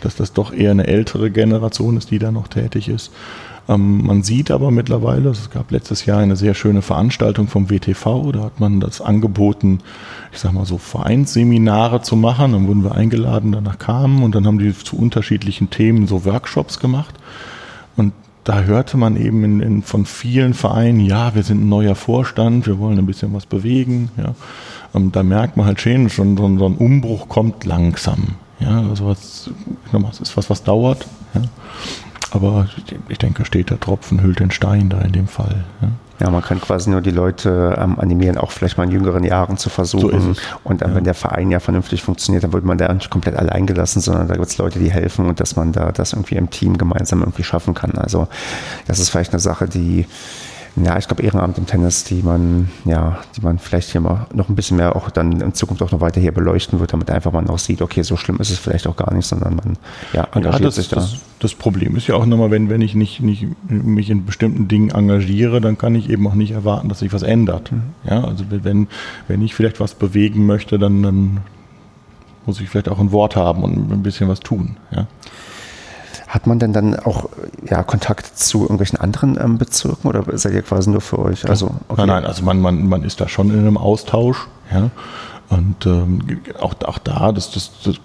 dass das doch eher eine ältere Generation ist, die da noch tätig ist. Ähm, man sieht aber mittlerweile, es gab letztes Jahr eine sehr schöne Veranstaltung vom WTV, da hat man das angeboten, ich sag mal so Vereinsseminare zu machen. Dann wurden wir eingeladen, danach kamen und dann haben die zu unterschiedlichen Themen so Workshops gemacht. Und da hörte man eben in, in, von vielen Vereinen, ja, wir sind ein neuer Vorstand, wir wollen ein bisschen was bewegen. Ja. Und ähm, da merkt man halt schon, schon so, ein Umbruch kommt langsam. Ja, also was, nochmal, es ist was, was dauert. Ja. Aber ich denke, steht der Tropfen hüllt den Stein da in dem Fall. Ja. Ja, man kann quasi nur die Leute ähm, animieren, auch vielleicht mal in jüngeren Jahren zu versuchen. So und dann, ja. wenn der Verein ja vernünftig funktioniert, dann wird man da nicht komplett allein gelassen, sondern da gibt es Leute, die helfen und dass man da das irgendwie im Team gemeinsam irgendwie schaffen kann. Also das ist vielleicht eine Sache, die ja, ich glaube Ehrenamt im Tennis, die man, ja, die man vielleicht hier mal noch ein bisschen mehr auch dann in Zukunft auch noch weiter hier beleuchten wird, damit einfach man auch sieht, okay, so schlimm ist es vielleicht auch gar nicht, sondern man ja, engagiert ja, das, sich da. Das, das, Problem ist ja auch nochmal, wenn, wenn ich nicht, nicht mich in bestimmten Dingen engagiere, dann kann ich eben auch nicht erwarten, dass sich was ändert. Mhm. Ja, also wenn, wenn ich vielleicht was bewegen möchte, dann, dann muss ich vielleicht auch ein Wort haben und ein bisschen was tun. Ja. Hat man denn dann auch ja, Kontakt zu irgendwelchen anderen ähm, Bezirken oder seid ihr quasi nur für euch? Also, okay. Nein, nein, also man, man, man ist da schon in einem Austausch. Ja? Und ähm, auch, auch da, das, das, das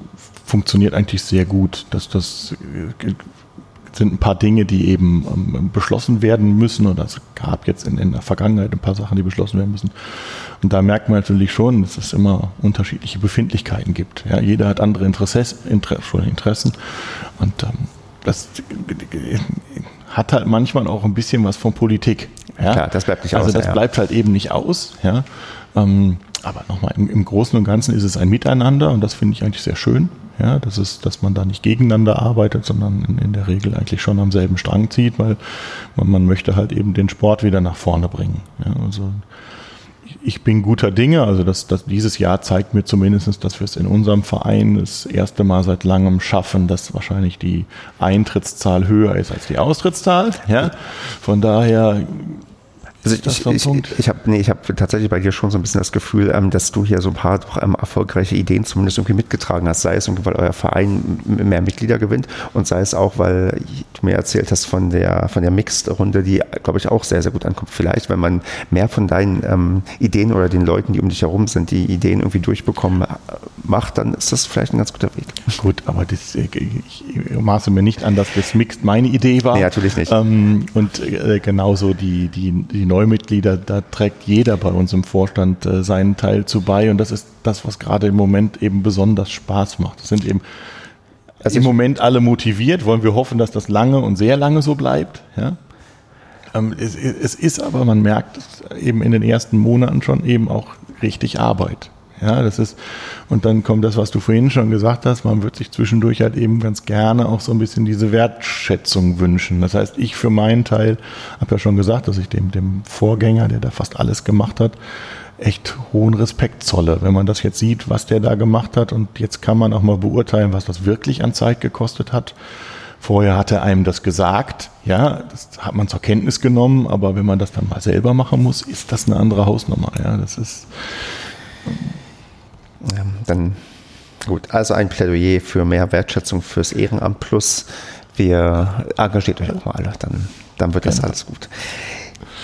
funktioniert eigentlich sehr gut. Das, das äh, sind ein paar Dinge, die eben ähm, beschlossen werden müssen. Und es gab jetzt in, in, der Vergangenheit ein paar Sachen, die beschlossen werden müssen. Und da merkt man natürlich schon, dass es immer unterschiedliche Befindlichkeiten gibt. Ja, jeder hat andere Interesses, Inter, Interessen. Und ähm, das hat halt manchmal auch ein bisschen was von Politik. Ja? Klar, das bleibt nicht also aus. Also das ja. bleibt halt eben nicht aus. Ja? Ähm, aber nochmal, im, im Großen und Ganzen ist es ein Miteinander und das finde ich eigentlich sehr schön. Ja, das ist, dass man da nicht gegeneinander arbeitet, sondern in, in der Regel eigentlich schon am selben Strang zieht, weil man, man möchte halt eben den Sport wieder nach vorne bringen. Ja, also ich bin guter Dinge. Also das, das, dieses Jahr zeigt mir zumindest, dass wir es in unserem Verein das erste Mal seit langem schaffen, dass wahrscheinlich die Eintrittszahl höher ist als die Austrittszahl. Ja? Von daher also ich, ich, ich, ich habe nee, hab tatsächlich bei dir schon so ein bisschen das Gefühl, ähm, dass du hier so ein paar ähm, erfolgreiche Ideen zumindest irgendwie mitgetragen hast. Sei es irgendwie, weil euer Verein mehr Mitglieder gewinnt und sei es auch, weil du mir erzählt hast von der, von der Mixed-Runde, die, glaube ich, auch sehr, sehr gut ankommt. Vielleicht, wenn man mehr von deinen ähm, Ideen oder den Leuten, die um dich herum sind, die Ideen irgendwie durchbekommen, äh, macht, dann ist das vielleicht ein ganz guter Weg. Gut, aber das, äh, ich maße mir nicht an, dass das Mixed meine Idee war. Nee, natürlich nicht. Ähm, und äh, genauso die, die, die Neumitglieder, da trägt jeder bei uns im Vorstand äh, seinen Teil zu bei und das ist das, was gerade im Moment eben besonders Spaß macht. Das sind eben also im Moment alle motiviert, wollen wir hoffen, dass das lange und sehr lange so bleibt. Ja? Ähm, es, es ist aber, man merkt eben in den ersten Monaten schon eben auch richtig Arbeit. Ja, das ist, und dann kommt das, was du vorhin schon gesagt hast, man wird sich zwischendurch halt eben ganz gerne auch so ein bisschen diese Wertschätzung wünschen. Das heißt, ich für meinen Teil habe ja schon gesagt, dass ich dem, dem Vorgänger, der da fast alles gemacht hat, echt hohen Respekt zolle. Wenn man das jetzt sieht, was der da gemacht hat und jetzt kann man auch mal beurteilen, was das wirklich an Zeit gekostet hat. Vorher hat er einem das gesagt, ja, das hat man zur Kenntnis genommen, aber wenn man das dann mal selber machen muss, ist das eine andere Hausnummer. Ja, das ist, ja, dann gut, also ein Plädoyer für mehr Wertschätzung fürs Ehrenamt plus wir engagiert euch auch mal alle, dann, dann wird das alles gut.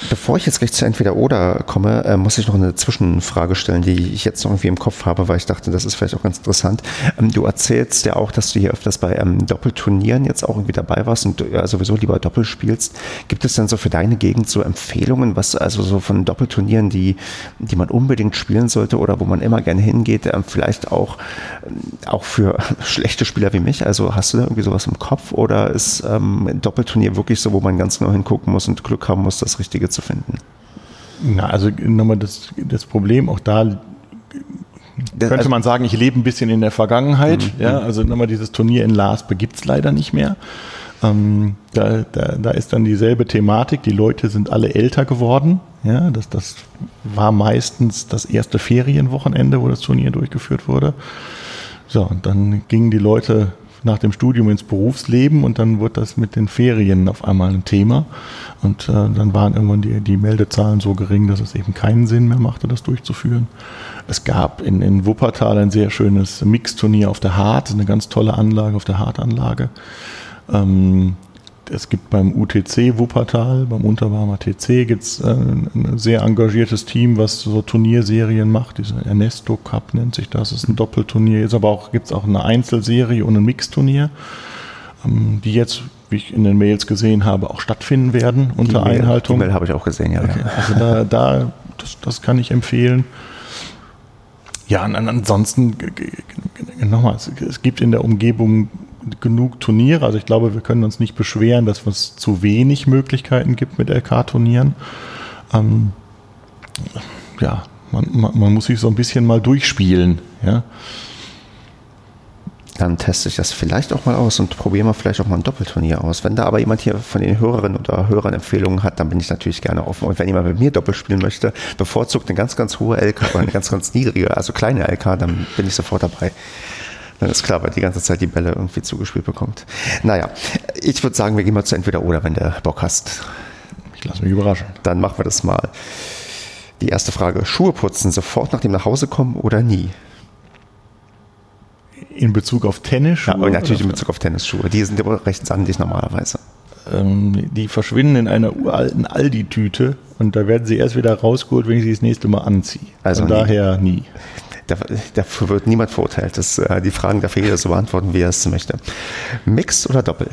Bevor ich jetzt gleich zu entweder oder komme, äh, muss ich noch eine Zwischenfrage stellen, die ich jetzt noch irgendwie im Kopf habe, weil ich dachte, das ist vielleicht auch ganz interessant. Ähm, du erzählst ja auch, dass du hier öfters bei ähm, Doppelturnieren jetzt auch irgendwie dabei warst und äh, sowieso lieber Doppel spielst. Gibt es denn so für deine Gegend so Empfehlungen, was also so von Doppelturnieren, die, die man unbedingt spielen sollte oder wo man immer gerne hingeht, ähm, vielleicht auch, ähm, auch für schlechte Spieler wie mich? Also hast du da irgendwie sowas im Kopf oder ist ähm, Doppelturnier wirklich so, wo man ganz genau hingucken muss und Glück haben muss, das Richtige zu finden? Na, also nochmal das, das Problem auch da könnte also, man sagen, ich lebe ein bisschen in der Vergangenheit. Mhm. Ja, also nochmal dieses Turnier in Laspe gibt es leider nicht mehr. Ähm, da, da, da ist dann dieselbe Thematik. Die Leute sind alle älter geworden. Ja, das, das war meistens das erste Ferienwochenende, wo das Turnier durchgeführt wurde. So, und dann gingen die Leute nach dem Studium ins Berufsleben und dann wurde das mit den Ferien auf einmal ein Thema. Und äh, dann waren irgendwann die, die Meldezahlen so gering, dass es eben keinen Sinn mehr machte, das durchzuführen. Es gab in, in Wuppertal ein sehr schönes Mixturnier auf der Hart, eine ganz tolle Anlage auf der Hartanlage. Ähm, es gibt beim UTC Wuppertal, beim Unterbarmer TC, gibt es äh, ein sehr engagiertes Team, was so Turnierserien macht. Diese Ernesto Cup nennt sich das. Das ist ein Doppelturnier. Jetzt aber auch, gibt es auch eine Einzelserie und ein Mixturnier, ähm, die jetzt, wie ich in den Mails gesehen habe, auch stattfinden werden unter die Einhaltung. Die Mail habe ich auch gesehen, ja. Okay. Also da, da das, das kann ich empfehlen. Ja, und ansonsten, nochmal, es gibt in der Umgebung genug Turniere. Also ich glaube, wir können uns nicht beschweren, dass es zu wenig Möglichkeiten gibt mit LK-Turnieren. Ähm, ja, man, man, man, muss sich so ein bisschen mal durchspielen. Ja. Dann teste ich das vielleicht auch mal aus und probiere mal vielleicht auch mal ein Doppelturnier aus. Wenn da aber jemand hier von den Hörerinnen oder Hörern Empfehlungen hat, dann bin ich natürlich gerne offen. Und wenn jemand mit mir Doppel spielen möchte, bevorzugt eine ganz, ganz hohe LK oder eine ganz, ganz niedrige, also kleine LK, dann bin ich sofort dabei. Dann ist klar, weil die ganze Zeit die Bälle irgendwie zugespielt bekommt. Naja, ich würde sagen, wir gehen mal zu entweder oder, wenn du Bock hast. Ich lasse mich überraschen. Dann machen wir das mal. Die erste Frage: Schuhe putzen sofort nach dem Nachhausekommen oder nie? In Bezug auf Tennisschuhe? Ja, natürlich in Bezug auf Tennisschuhe. Die sind aber recht sandig normalerweise. Ähm, die verschwinden in einer uralten Aldi-Tüte und da werden sie erst wieder rausgeholt, wenn ich sie das nächste Mal anziehe. Also Von nie. daher nie. Dafür wird niemand verurteilt. Das, äh, die Fragen darf jeder so beantworten, wie er es möchte. Mix oder Doppel?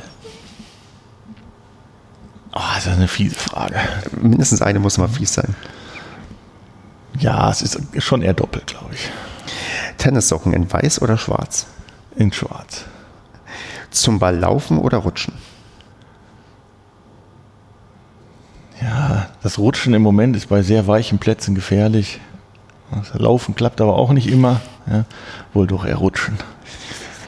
Oh, das ist eine fiese Frage. Mindestens eine muss mal fies sein. Ja, es ist schon eher doppelt, glaube ich. Tennissocken in weiß oder schwarz? In schwarz. Zum Ball laufen oder rutschen? Ja, das Rutschen im Moment ist bei sehr weichen Plätzen gefährlich. Das Laufen klappt aber auch nicht immer. Ja, wohl doch eher Rutschen.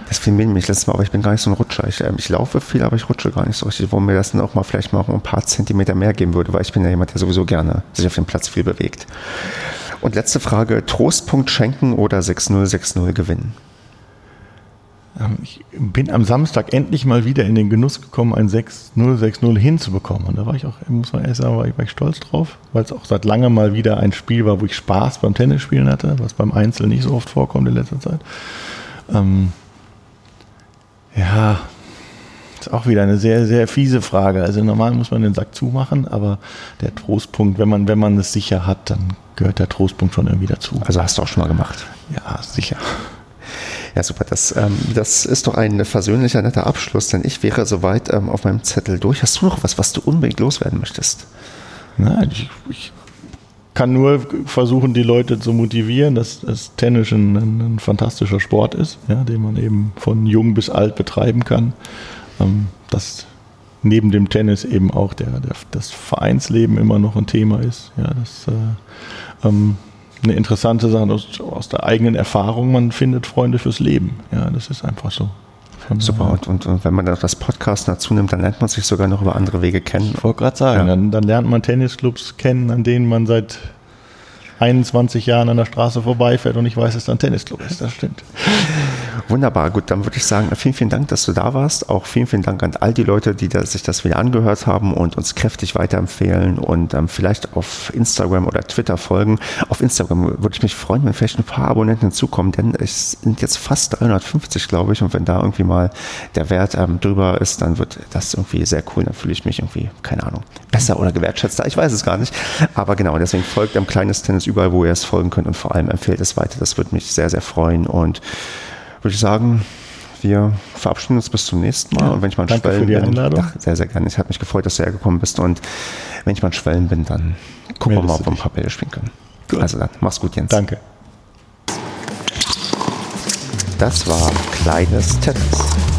Das mir nämlich letztes Mal, aber ich bin gar nicht so ein Rutscher. Ich, äh, ich laufe viel, aber ich rutsche gar nicht so richtig, wo mir das dann auch mal vielleicht mal ein paar Zentimeter mehr geben würde, weil ich bin ja jemand, der sowieso gerne sich auf dem Platz viel bewegt. Und letzte Frage, Trostpunkt schenken oder 6-0, 6-0 gewinnen? Ähm, ich bin am Samstag endlich mal wieder in den Genuss gekommen, ein 6-0, 6-0 hinzubekommen. Und da war ich auch, muss man ehrlich sagen, war ich, war ich stolz drauf, weil es auch seit langem mal wieder ein Spiel war, wo ich Spaß beim Tennisspielen hatte, was beim Einzel nicht so oft vorkommt in letzter Zeit. Ähm, ja, ist auch wieder eine sehr, sehr fiese Frage. Also normal muss man den Sack zumachen, aber der Trostpunkt, wenn man, wenn man es sicher hat, dann gehört der Trostpunkt schon irgendwie dazu. Also hast du auch schon mal gemacht? Ja, sicher. Ja, super. Das, ähm, das ist doch ein versöhnlicher, netter Abschluss, denn ich wäre soweit ähm, auf meinem Zettel durch. Hast du noch was, was du unbedingt loswerden möchtest? Nein, ich, ich kann nur versuchen, die Leute zu motivieren, dass das Tennis ein, ein, fantastischer Sport ist, ja, den man eben von jung bis alt betreiben kann. Ähm, dass neben dem Tennis eben auch der, der, das Vereinsleben immer noch ein Thema ist. Ja, das äh, ähm, eine interessante Sache aus, aus, der eigenen Erfahrung. Man findet Freunde fürs Leben. Ja, das ist einfach so. Super. Und, und, und, wenn man das Podcast dazu nimmt, dann lernt man sich sogar noch über andere Wege kennen. Ich wollte gerade sagen, ja. dann, dann lernt man Tennisclubs kennen, an denen man seit 21 Jahren an der Straße vorbeifährt und ich weiß, dass da ein Tennisclub ist. Das stimmt. Wunderbar, gut, dann würde ich sagen, vielen, vielen Dank, dass du da warst. Auch vielen, vielen Dank an all die Leute, die da, sich das wieder angehört haben und uns kräftig weiterempfehlen und ähm, vielleicht auf Instagram oder Twitter folgen. Auf Instagram würde ich mich freuen, wenn vielleicht ein paar Abonnenten hinzukommen, denn es sind jetzt fast 350, glaube ich, und wenn da irgendwie mal der Wert ähm, drüber ist, dann wird das irgendwie sehr cool. Dann fühle ich mich irgendwie, keine Ahnung, besser oder gewertschätzter. Ich weiß es gar nicht. Aber genau, deswegen folgt einem kleines Tennis überall, wo ihr es folgen könnt und vor allem empfehlt es weiter. Das würde mich sehr, sehr freuen und würde ich sagen, wir verabschieden uns bis zum nächsten Mal. Ja, und wenn ich mal danke Schwellen für die Einladung. Ach, sehr, sehr gerne. Ich habe mich gefreut, dass du hergekommen bist. Und wenn ich mal Schwellen bin, dann gucken wir mal, ob wir ein paar Bälle spielen können. Gut. Also dann, mach's gut, Jens. Danke. Das war Kleines Tennis.